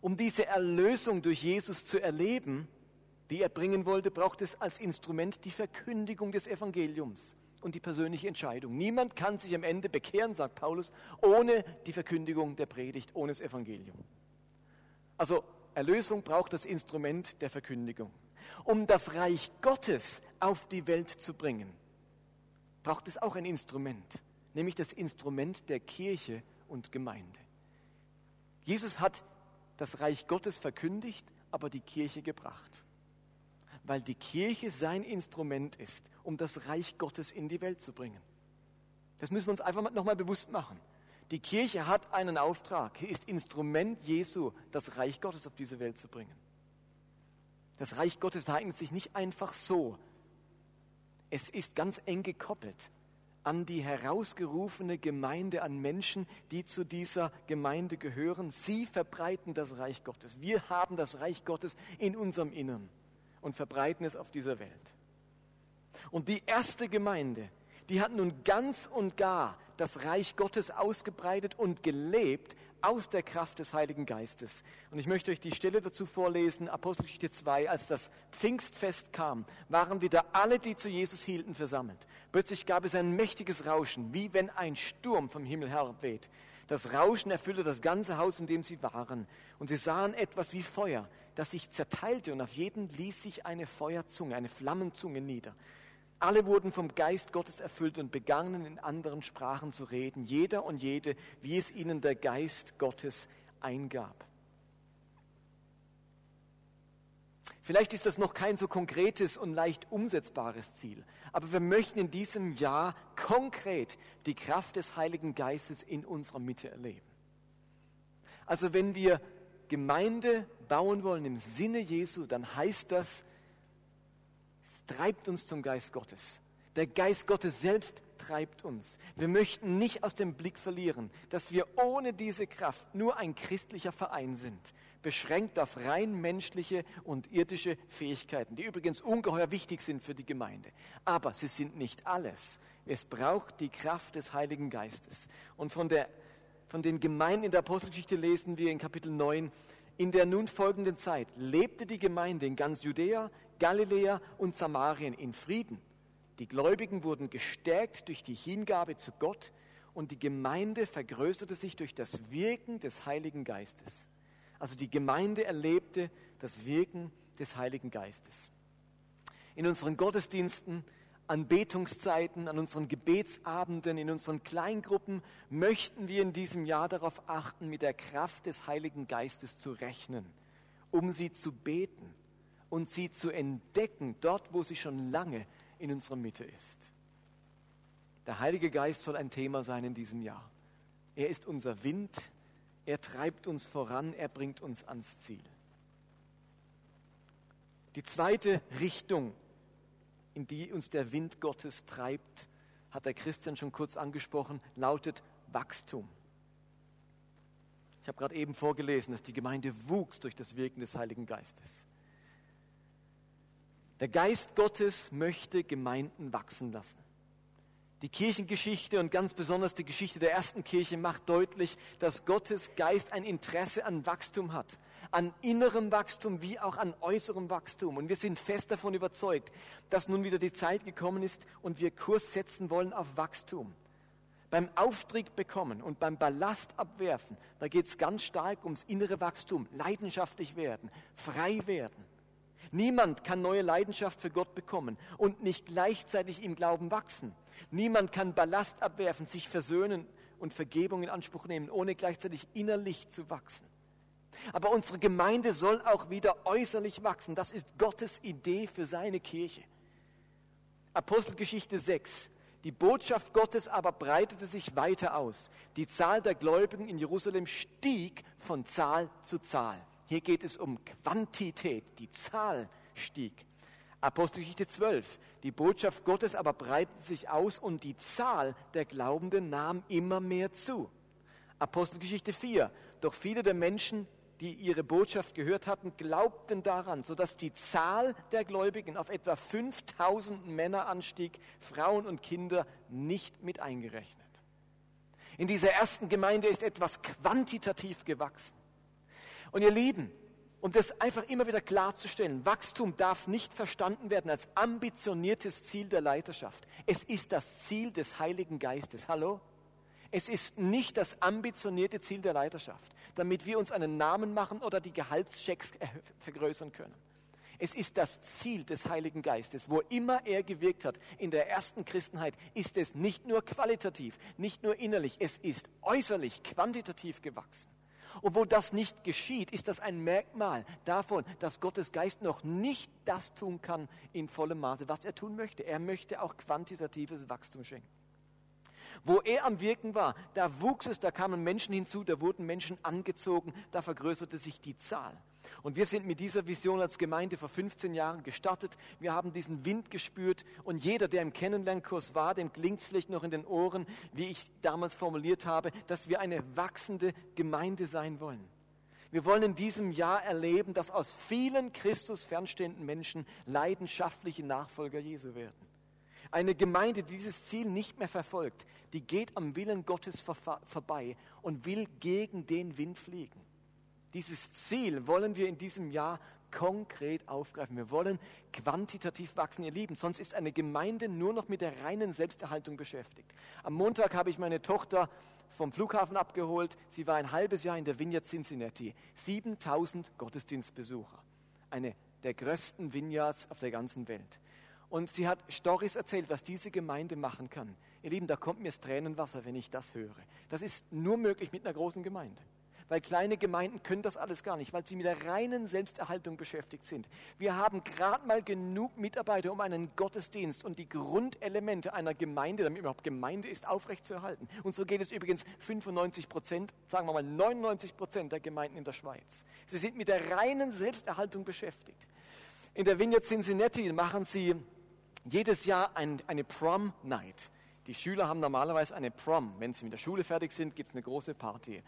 Speaker 1: Um diese Erlösung durch Jesus zu erleben, die er bringen wollte, braucht es als Instrument die Verkündigung des Evangeliums und die persönliche Entscheidung. Niemand kann sich am Ende bekehren, sagt Paulus, ohne die Verkündigung der Predigt, ohne das Evangelium. Also Erlösung braucht das Instrument der Verkündigung. Um das Reich Gottes auf die Welt zu bringen, braucht es auch ein Instrument, nämlich das Instrument der Kirche und Gemeinde. Jesus hat das Reich Gottes verkündigt, aber die Kirche gebracht weil die Kirche sein Instrument ist, um das Reich Gottes in die Welt zu bringen. Das müssen wir uns einfach nochmal bewusst machen. Die Kirche hat einen Auftrag, sie ist Instrument Jesu, das Reich Gottes auf diese Welt zu bringen. Das Reich Gottes eignet sich nicht einfach so. Es ist ganz eng gekoppelt an die herausgerufene Gemeinde, an Menschen, die zu dieser Gemeinde gehören. Sie verbreiten das Reich Gottes. Wir haben das Reich Gottes in unserem Innern und verbreiten es auf dieser Welt. Und die erste Gemeinde, die hat nun ganz und gar das Reich Gottes ausgebreitet und gelebt aus der Kraft des Heiligen Geistes. Und ich möchte euch die Stelle dazu vorlesen, Apostelgeschichte 2, als das Pfingstfest kam, waren wieder alle, die zu Jesus hielten, versammelt. Plötzlich gab es ein mächtiges Rauschen, wie wenn ein Sturm vom Himmel herabweht. Das Rauschen erfüllte das ganze Haus, in dem sie waren. Und sie sahen etwas wie Feuer, das sich zerteilte und auf jeden ließ sich eine Feuerzunge, eine Flammenzunge nieder. Alle wurden vom Geist Gottes erfüllt und begannen in anderen Sprachen zu reden, jeder und jede, wie es ihnen der Geist Gottes eingab. Vielleicht ist das noch kein so konkretes und leicht umsetzbares Ziel, aber wir möchten in diesem Jahr konkret die Kraft des Heiligen Geistes in unserer Mitte erleben. Also wenn wir Gemeinde bauen wollen im Sinne Jesu, dann heißt das, es treibt uns zum Geist Gottes. Der Geist Gottes selbst treibt uns. Wir möchten nicht aus dem Blick verlieren, dass wir ohne diese Kraft nur ein christlicher Verein sind beschränkt auf rein menschliche und irdische Fähigkeiten, die übrigens ungeheuer wichtig sind für die Gemeinde. Aber sie sind nicht alles. Es braucht die Kraft des Heiligen Geistes. Und von, der, von den Gemeinden in der Apostelgeschichte lesen wir in Kapitel 9, in der nun folgenden Zeit lebte die Gemeinde in ganz Judäa, Galiläa und Samarien in Frieden. Die Gläubigen wurden gestärkt durch die Hingabe zu Gott und die Gemeinde vergrößerte sich durch das Wirken des Heiligen Geistes. Also die Gemeinde erlebte das Wirken des Heiligen Geistes. In unseren Gottesdiensten, an Betungszeiten, an unseren Gebetsabenden, in unseren Kleingruppen möchten wir in diesem Jahr darauf achten, mit der Kraft des Heiligen Geistes zu rechnen, um sie zu beten und sie zu entdecken, dort wo sie schon lange in unserer Mitte ist. Der Heilige Geist soll ein Thema sein in diesem Jahr. Er ist unser Wind, er treibt uns voran, er bringt uns ans Ziel. Die zweite Richtung, in die uns der Wind Gottes treibt, hat der Christian schon kurz angesprochen, lautet Wachstum. Ich habe gerade eben vorgelesen, dass die Gemeinde wuchs durch das Wirken des Heiligen Geistes. Der Geist Gottes möchte Gemeinden wachsen lassen. Die Kirchengeschichte und ganz besonders die Geschichte der ersten Kirche macht deutlich, dass Gottes Geist ein Interesse an Wachstum hat, an innerem Wachstum wie auch an äußerem Wachstum. Und wir sind fest davon überzeugt, dass nun wieder die Zeit gekommen ist und wir Kurs setzen wollen auf Wachstum. Beim Auftrieb bekommen und beim Ballast abwerfen, da geht es ganz stark ums innere Wachstum, leidenschaftlich werden, frei werden. Niemand kann neue Leidenschaft für Gott bekommen und nicht gleichzeitig im Glauben wachsen. Niemand kann Ballast abwerfen, sich versöhnen und Vergebung in Anspruch nehmen, ohne gleichzeitig innerlich zu wachsen. Aber unsere Gemeinde soll auch wieder äußerlich wachsen. Das ist Gottes Idee für seine Kirche. Apostelgeschichte 6. Die Botschaft Gottes aber breitete sich weiter aus. Die Zahl der Gläubigen in Jerusalem stieg von Zahl zu Zahl. Hier geht es um Quantität. Die Zahl stieg. Apostelgeschichte 12. Die Botschaft Gottes aber breitete sich aus und die Zahl der Glaubenden nahm immer mehr zu. Apostelgeschichte 4. Doch viele der Menschen, die ihre Botschaft gehört hatten, glaubten daran, sodass die Zahl der Gläubigen auf etwa 5000 Männer anstieg, Frauen und Kinder nicht mit eingerechnet. In dieser ersten Gemeinde ist etwas quantitativ gewachsen. Und ihr Lieben, um das einfach immer wieder klarzustellen, Wachstum darf nicht verstanden werden als ambitioniertes Ziel der Leiterschaft. Es ist das Ziel des Heiligen Geistes. Hallo? Es ist nicht das ambitionierte Ziel der Leiterschaft, damit wir uns einen Namen machen oder die Gehaltschecks vergrößern können. Es ist das Ziel des Heiligen Geistes. Wo immer er gewirkt hat, in der ersten Christenheit, ist es nicht nur qualitativ, nicht nur innerlich, es ist äußerlich, quantitativ gewachsen. Und wo das nicht geschieht, ist das ein Merkmal davon, dass Gottes Geist noch nicht das tun kann in vollem Maße, was er tun möchte. Er möchte auch quantitatives Wachstum schenken. Wo er am Wirken war, da wuchs es, da kamen Menschen hinzu, da wurden Menschen angezogen, da vergrößerte sich die Zahl. Und wir sind mit dieser Vision als Gemeinde vor 15 Jahren gestartet. Wir haben diesen Wind gespürt und jeder, der im Kennenlernkurs war, dem klingt es vielleicht noch in den Ohren, wie ich damals formuliert habe, dass wir eine wachsende Gemeinde sein wollen. Wir wollen in diesem Jahr erleben, dass aus vielen Christus fernstehenden Menschen leidenschaftliche Nachfolger Jesu werden. Eine Gemeinde, die dieses Ziel nicht mehr verfolgt, die geht am Willen Gottes vorbei und will gegen den Wind fliegen. Dieses Ziel wollen wir in diesem Jahr konkret aufgreifen. Wir wollen quantitativ wachsen, ihr Lieben. Sonst ist eine Gemeinde nur noch mit der reinen Selbsterhaltung beschäftigt. Am Montag habe ich meine Tochter vom Flughafen abgeholt. Sie war ein halbes Jahr in der Vineyard Cincinnati. 7000 Gottesdienstbesucher. Eine der größten Vineyards auf der ganzen Welt. Und sie hat Stories erzählt, was diese Gemeinde machen kann. Ihr Lieben, da kommt mir das Tränenwasser, wenn ich das höre. Das ist nur möglich mit einer großen Gemeinde weil kleine Gemeinden können das alles gar nicht, weil sie mit der reinen Selbsterhaltung beschäftigt sind. Wir haben gerade mal genug Mitarbeiter, um einen Gottesdienst und die Grundelemente einer Gemeinde, damit überhaupt Gemeinde ist, aufrechtzuerhalten. Und so geht es übrigens 95 Prozent, sagen wir mal 99 Prozent der Gemeinden in der Schweiz. Sie sind mit der reinen Selbsterhaltung beschäftigt. In der Vineyard Cincinnati machen sie jedes Jahr ein, eine Prom Night. Die Schüler haben normalerweise eine Prom. Wenn sie mit der Schule fertig sind, gibt es eine große Party.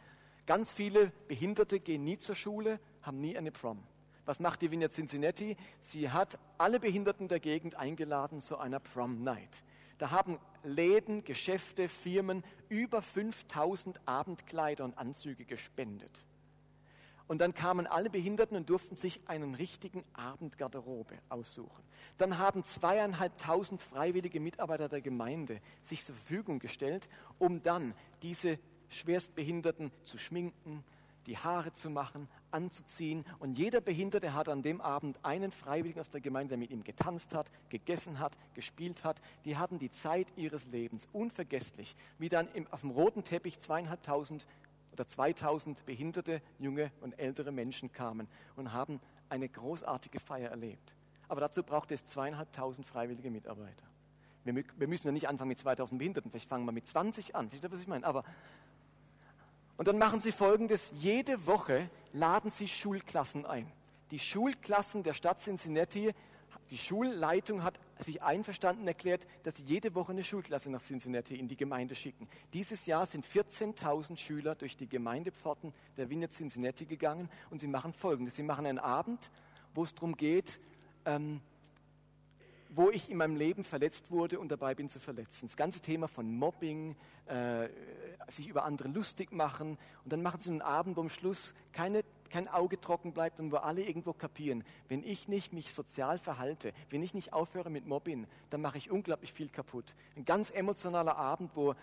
Speaker 1: Ganz viele Behinderte gehen nie zur Schule, haben nie eine Prom. Was macht die Vineyard Cincinnati? Sie hat alle Behinderten der Gegend eingeladen zu einer Prom Night. Da haben Läden, Geschäfte, Firmen über 5000 Abendkleider und Anzüge gespendet. Und dann kamen alle Behinderten und durften sich einen richtigen Abendgarderobe aussuchen. Dann haben zweieinhalbtausend freiwillige Mitarbeiter der Gemeinde sich zur Verfügung gestellt, um dann diese Schwerstbehinderten zu schminken, die Haare zu machen, anzuziehen. Und jeder Behinderte hat an dem Abend einen Freiwilligen aus der Gemeinde, der mit ihm getanzt hat, gegessen hat, gespielt hat. Die hatten die Zeit ihres Lebens unvergesslich, wie dann im, auf dem roten Teppich zweieinhalbtausend oder zweitausend behinderte junge und ältere Menschen kamen und haben eine großartige Feier erlebt. Aber dazu braucht es zweieinhalbtausend freiwillige Mitarbeiter. Wir, wir müssen ja nicht anfangen mit 2000 Behinderten, vielleicht fangen wir mit 20 an. Versteht ihr, was ich meine? Aber und dann machen sie folgendes, jede Woche laden sie Schulklassen ein. Die Schulklassen der Stadt Cincinnati, die Schulleitung hat sich einverstanden erklärt, dass sie jede Woche eine Schulklasse nach Cincinnati in die Gemeinde schicken. Dieses Jahr sind 14.000 Schüler durch die Gemeindepforten der Vineyard Cincinnati gegangen und sie machen folgendes. Sie machen einen Abend, wo es darum geht, ähm, wo ich in meinem Leben verletzt wurde und dabei bin zu verletzen. Das ganze Thema von Mobbing, äh, sich über andere lustig machen und dann machen sie einen Abend, wo am Schluss keine, kein Auge trocken bleibt und wo alle irgendwo kapieren, wenn ich nicht mich sozial verhalte, wenn ich nicht aufhöre mit Mobbing, dann mache ich unglaublich viel kaputt. Ein ganz emotionaler Abend, wo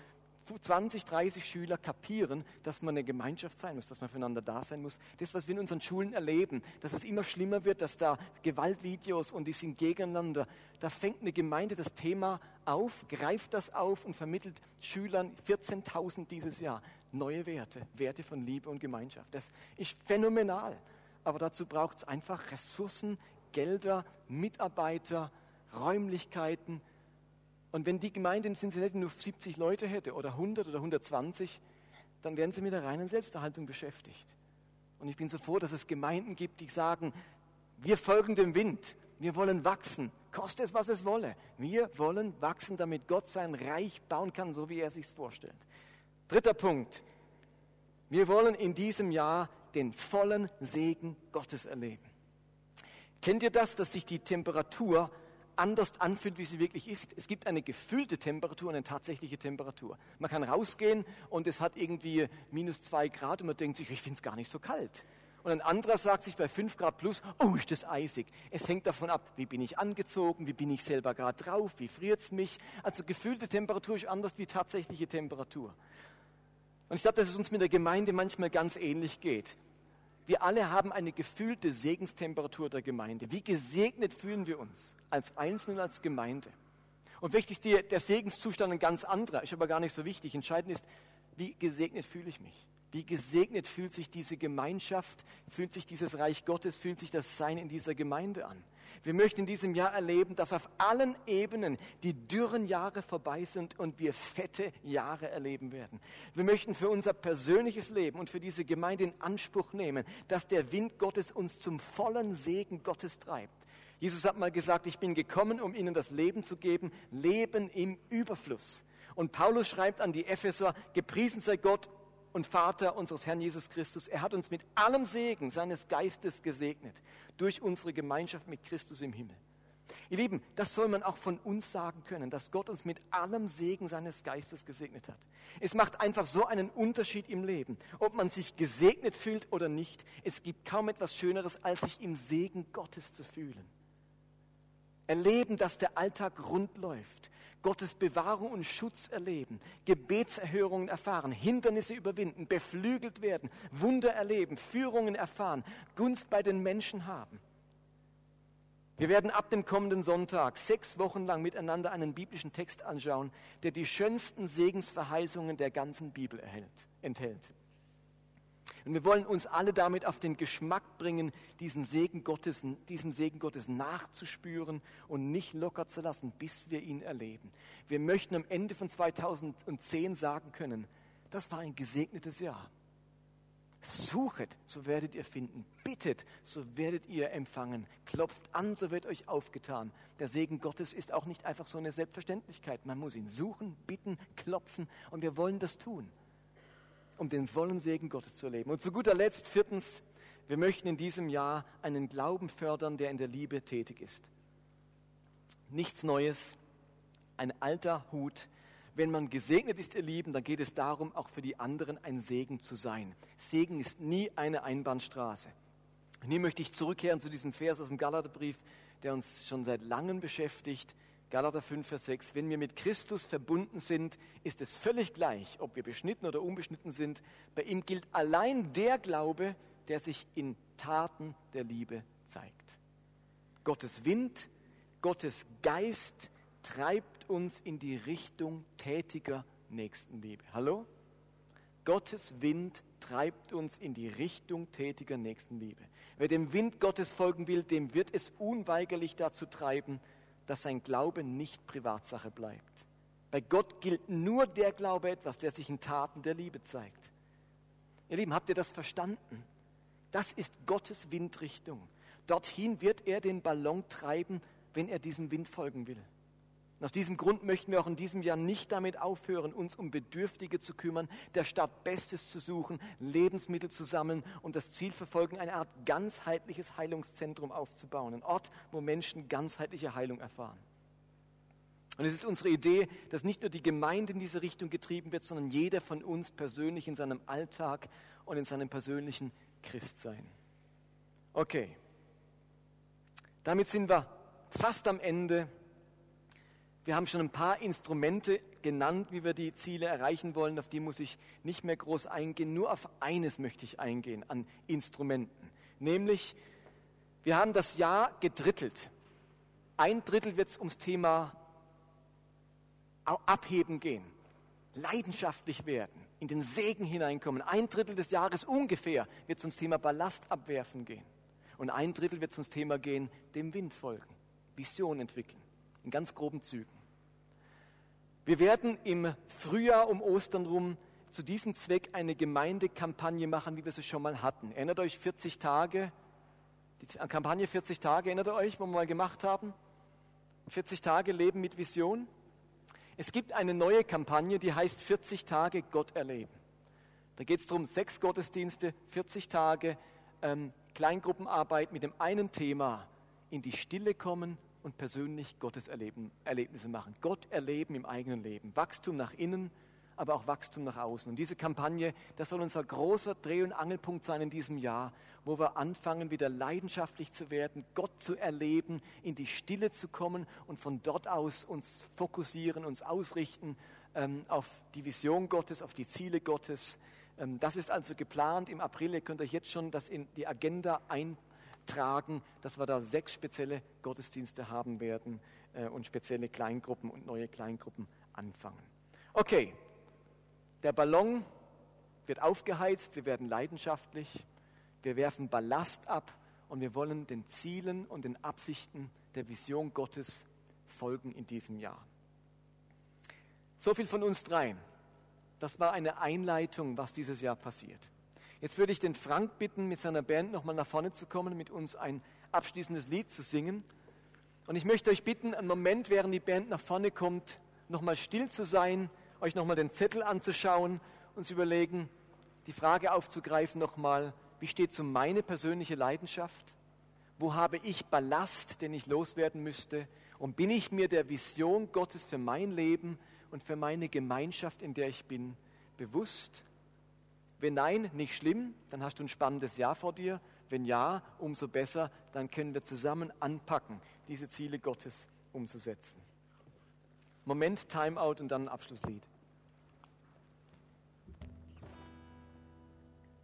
Speaker 1: 20, 30 Schüler kapieren, dass man eine Gemeinschaft sein muss, dass man füreinander da sein muss. Das, was wir in unseren Schulen erleben, dass es immer schlimmer wird, dass da Gewaltvideos und die sind gegeneinander. Da fängt eine Gemeinde das Thema auf, greift das auf und vermittelt Schülern 14.000 dieses Jahr neue Werte, Werte von Liebe und Gemeinschaft. Das ist phänomenal. Aber dazu braucht es einfach Ressourcen, Gelder, Mitarbeiter, Räumlichkeiten, Und wenn die Gemeinde in Cincinnati nur 70 Leute hätte oder 100 oder 120, dann wären sie mit der reinen Selbsterhaltung beschäftigt. Und ich bin so froh, dass es Gemeinden gibt, die sagen, wir folgen dem Wind, wir wollen wachsen, koste es, was es wolle. Wir wollen wachsen, damit Gott sein Reich bauen kann, so wie er sich vorstellt. Dritter Punkt. Wir wollen in diesem Jahr den vollen Segen Gottes erleben. Kennt ihr das, dass sich die Temperatur anders anfühlt, wie sie wirklich ist. Es gibt eine gefühlte Temperatur und eine tatsächliche Temperatur. Man kann rausgehen und es hat irgendwie minus zwei Grad und man denkt sich, ich finde es gar nicht so kalt. Und ein anderer sagt sich bei fünf Grad plus, oh, ist das eisig. Es hängt davon ab, wie bin ich angezogen, wie bin ich selber gerade drauf, wie friert es mich. Also gefühlte Temperatur ist anders wie tatsächliche Temperatur. Und ich glaube, dass es uns mit der Gemeinde manchmal ganz ähnlich geht. Wir alle haben eine gefühlte Segenstemperatur der Gemeinde. Wie gesegnet fühlen wir uns als Einzelne und als Gemeinde? Und wichtig ist der Segenszustand ein ganz anderer, ist aber gar nicht so wichtig. Entscheidend ist, wie gesegnet fühle ich mich? Wie gesegnet fühlt sich diese Gemeinschaft, fühlt sich dieses Reich Gottes, fühlt sich das Sein in dieser Gemeinde an? Wir möchten in diesem Jahr erleben, dass auf allen Ebenen die dürren Jahre vorbei sind und wir fette Jahre erleben werden. Wir möchten für unser persönliches Leben und für diese Gemeinde in Anspruch nehmen, dass der Wind Gottes uns zum vollen Segen Gottes treibt. Jesus hat mal gesagt, ich bin gekommen, um ihnen das Leben zu geben, Leben im Überfluss. Und Paulus schreibt an die Epheser, gepriesen sei Gott und Vater unseres Herrn Jesus Christus. Er hat uns mit allem Segen seines Geistes gesegnet durch unsere Gemeinschaft mit Christus im Himmel. Ihr Lieben, das soll man auch von uns sagen können, dass Gott uns mit allem Segen seines Geistes gesegnet hat. Es macht einfach so einen Unterschied im Leben, ob man sich gesegnet fühlt oder nicht. Es gibt kaum etwas Schöneres, als sich im Segen Gottes zu fühlen. Erleben, dass der Alltag rund läuft, Gottes Bewahrung und Schutz erleben, Gebetserhörungen erfahren, Hindernisse überwinden, beflügelt werden, Wunder erleben, Führungen erfahren, Gunst bei den Menschen haben. Wir werden ab dem kommenden Sonntag sechs Wochen lang miteinander einen biblischen Text anschauen, der die schönsten Segensverheißungen der ganzen Bibel erhält, enthält. Und wir wollen uns alle damit auf den Geschmack bringen, diesen Segen Gottes, diesem Segen Gottes nachzuspüren und nicht locker zu lassen, bis wir ihn erleben. Wir möchten am Ende von 2010 sagen können, das war ein gesegnetes Jahr. Suchet, so werdet ihr finden. Bittet, so werdet ihr empfangen. Klopft an, so wird euch aufgetan. Der Segen Gottes ist auch nicht einfach so eine Selbstverständlichkeit. Man muss ihn suchen, bitten, klopfen und wir wollen das tun um den vollen Segen Gottes zu erleben. Und zu guter Letzt, viertens, wir möchten in diesem Jahr einen Glauben fördern, der in der Liebe tätig ist. Nichts Neues, ein alter Hut. Wenn man gesegnet ist, ihr Lieben, dann geht es darum, auch für die anderen ein Segen zu sein. Segen ist nie eine Einbahnstraße. Und hier möchte ich zurückkehren zu diesem Vers aus dem Galaterbrief, der uns schon seit langem beschäftigt. Galater 5, Vers 6, wenn wir mit Christus verbunden sind, ist es völlig gleich, ob wir beschnitten oder unbeschnitten sind. Bei ihm gilt allein der Glaube, der sich in Taten der Liebe zeigt. Gottes Wind, Gottes Geist treibt uns in die Richtung tätiger Nächstenliebe. Hallo? Gottes Wind treibt uns in die Richtung tätiger Nächstenliebe. Wer dem Wind Gottes folgen will, dem wird es unweigerlich dazu treiben, dass sein Glaube nicht Privatsache bleibt. Bei Gott gilt nur der Glaube etwas, der sich in Taten der Liebe zeigt. Ihr Lieben, habt ihr das verstanden? Das ist Gottes Windrichtung. Dorthin wird er den Ballon treiben, wenn er diesem Wind folgen will. Und aus diesem Grund möchten wir auch in diesem Jahr nicht damit aufhören, uns um Bedürftige zu kümmern, der Stadt Bestes zu suchen, Lebensmittel zu sammeln und das Ziel verfolgen, eine Art ganzheitliches Heilungszentrum aufzubauen. Ein Ort, wo Menschen ganzheitliche Heilung erfahren. Und es ist unsere Idee, dass nicht nur die Gemeinde in diese Richtung getrieben wird, sondern jeder von uns persönlich in seinem Alltag und in seinem persönlichen Christsein. Okay, damit sind wir fast am Ende wir haben schon ein paar Instrumente genannt, wie wir die Ziele erreichen wollen. Auf die muss ich nicht mehr groß eingehen. Nur auf eines möchte ich eingehen an Instrumenten. Nämlich, wir haben das Jahr gedrittelt. Ein Drittel wird es ums Thema Abheben gehen, leidenschaftlich werden, in den Segen hineinkommen. Ein Drittel des Jahres ungefähr wird es ums Thema Ballast abwerfen gehen. Und ein Drittel wird es ums Thema gehen, dem Wind folgen, Vision entwickeln, in ganz groben Zügen. Wir werden im Frühjahr um Ostern rum zu diesem Zweck eine Gemeindekampagne machen, wie wir sie schon mal hatten. Erinnert euch 40 Tage, die Kampagne 40 Tage, erinnert ihr euch, wo wir mal gemacht haben? 40 Tage Leben mit Vision. Es gibt eine neue Kampagne, die heißt 40 Tage Gott erleben. Da geht es darum, sechs Gottesdienste, 40 Tage ähm, Kleingruppenarbeit mit dem einen Thema, in die Stille kommen und persönlich Gottes Erleben, Erlebnisse machen. Gott erleben im eigenen Leben. Wachstum nach innen, aber auch Wachstum nach außen. Und diese Kampagne, das soll unser großer Dreh- und Angelpunkt sein in diesem Jahr, wo wir anfangen, wieder leidenschaftlich zu werden, Gott zu erleben, in die Stille zu kommen und von dort aus uns fokussieren, uns ausrichten ähm, auf die Vision Gottes, auf die Ziele Gottes. Ähm, das ist also geplant. Im April, ihr könnt euch jetzt schon das in die Agenda eintragen, dass wir da sechs spezielle Gottesdienste haben werden äh, und spezielle Kleingruppen und neue Kleingruppen anfangen. Okay, der Ballon wird aufgeheizt, wir werden leidenschaftlich, wir werfen Ballast ab und wir wollen den Zielen und den Absichten der Vision Gottes folgen in diesem Jahr. So viel von uns dreien. Das war eine Einleitung, was dieses Jahr passiert. Jetzt würde ich den Frank bitten, mit seiner Band nochmal nach vorne zu kommen, mit uns ein abschließendes Lied zu singen. Und ich möchte euch bitten, einen Moment, während die Band nach vorne kommt, nochmal still zu sein euch nochmal den Zettel anzuschauen und zu überlegen, die Frage aufzugreifen nochmal, wie steht so meine persönliche Leidenschaft? Wo habe ich Ballast, den ich loswerden müsste? Und bin ich mir der Vision Gottes für mein Leben und für meine Gemeinschaft, in der ich bin, bewusst? Wenn nein, nicht schlimm, dann hast du ein spannendes Jahr vor dir. Wenn ja, umso besser, dann können wir zusammen anpacken, diese Ziele Gottes umzusetzen. Moment, Timeout und dann ein Abschlusslied.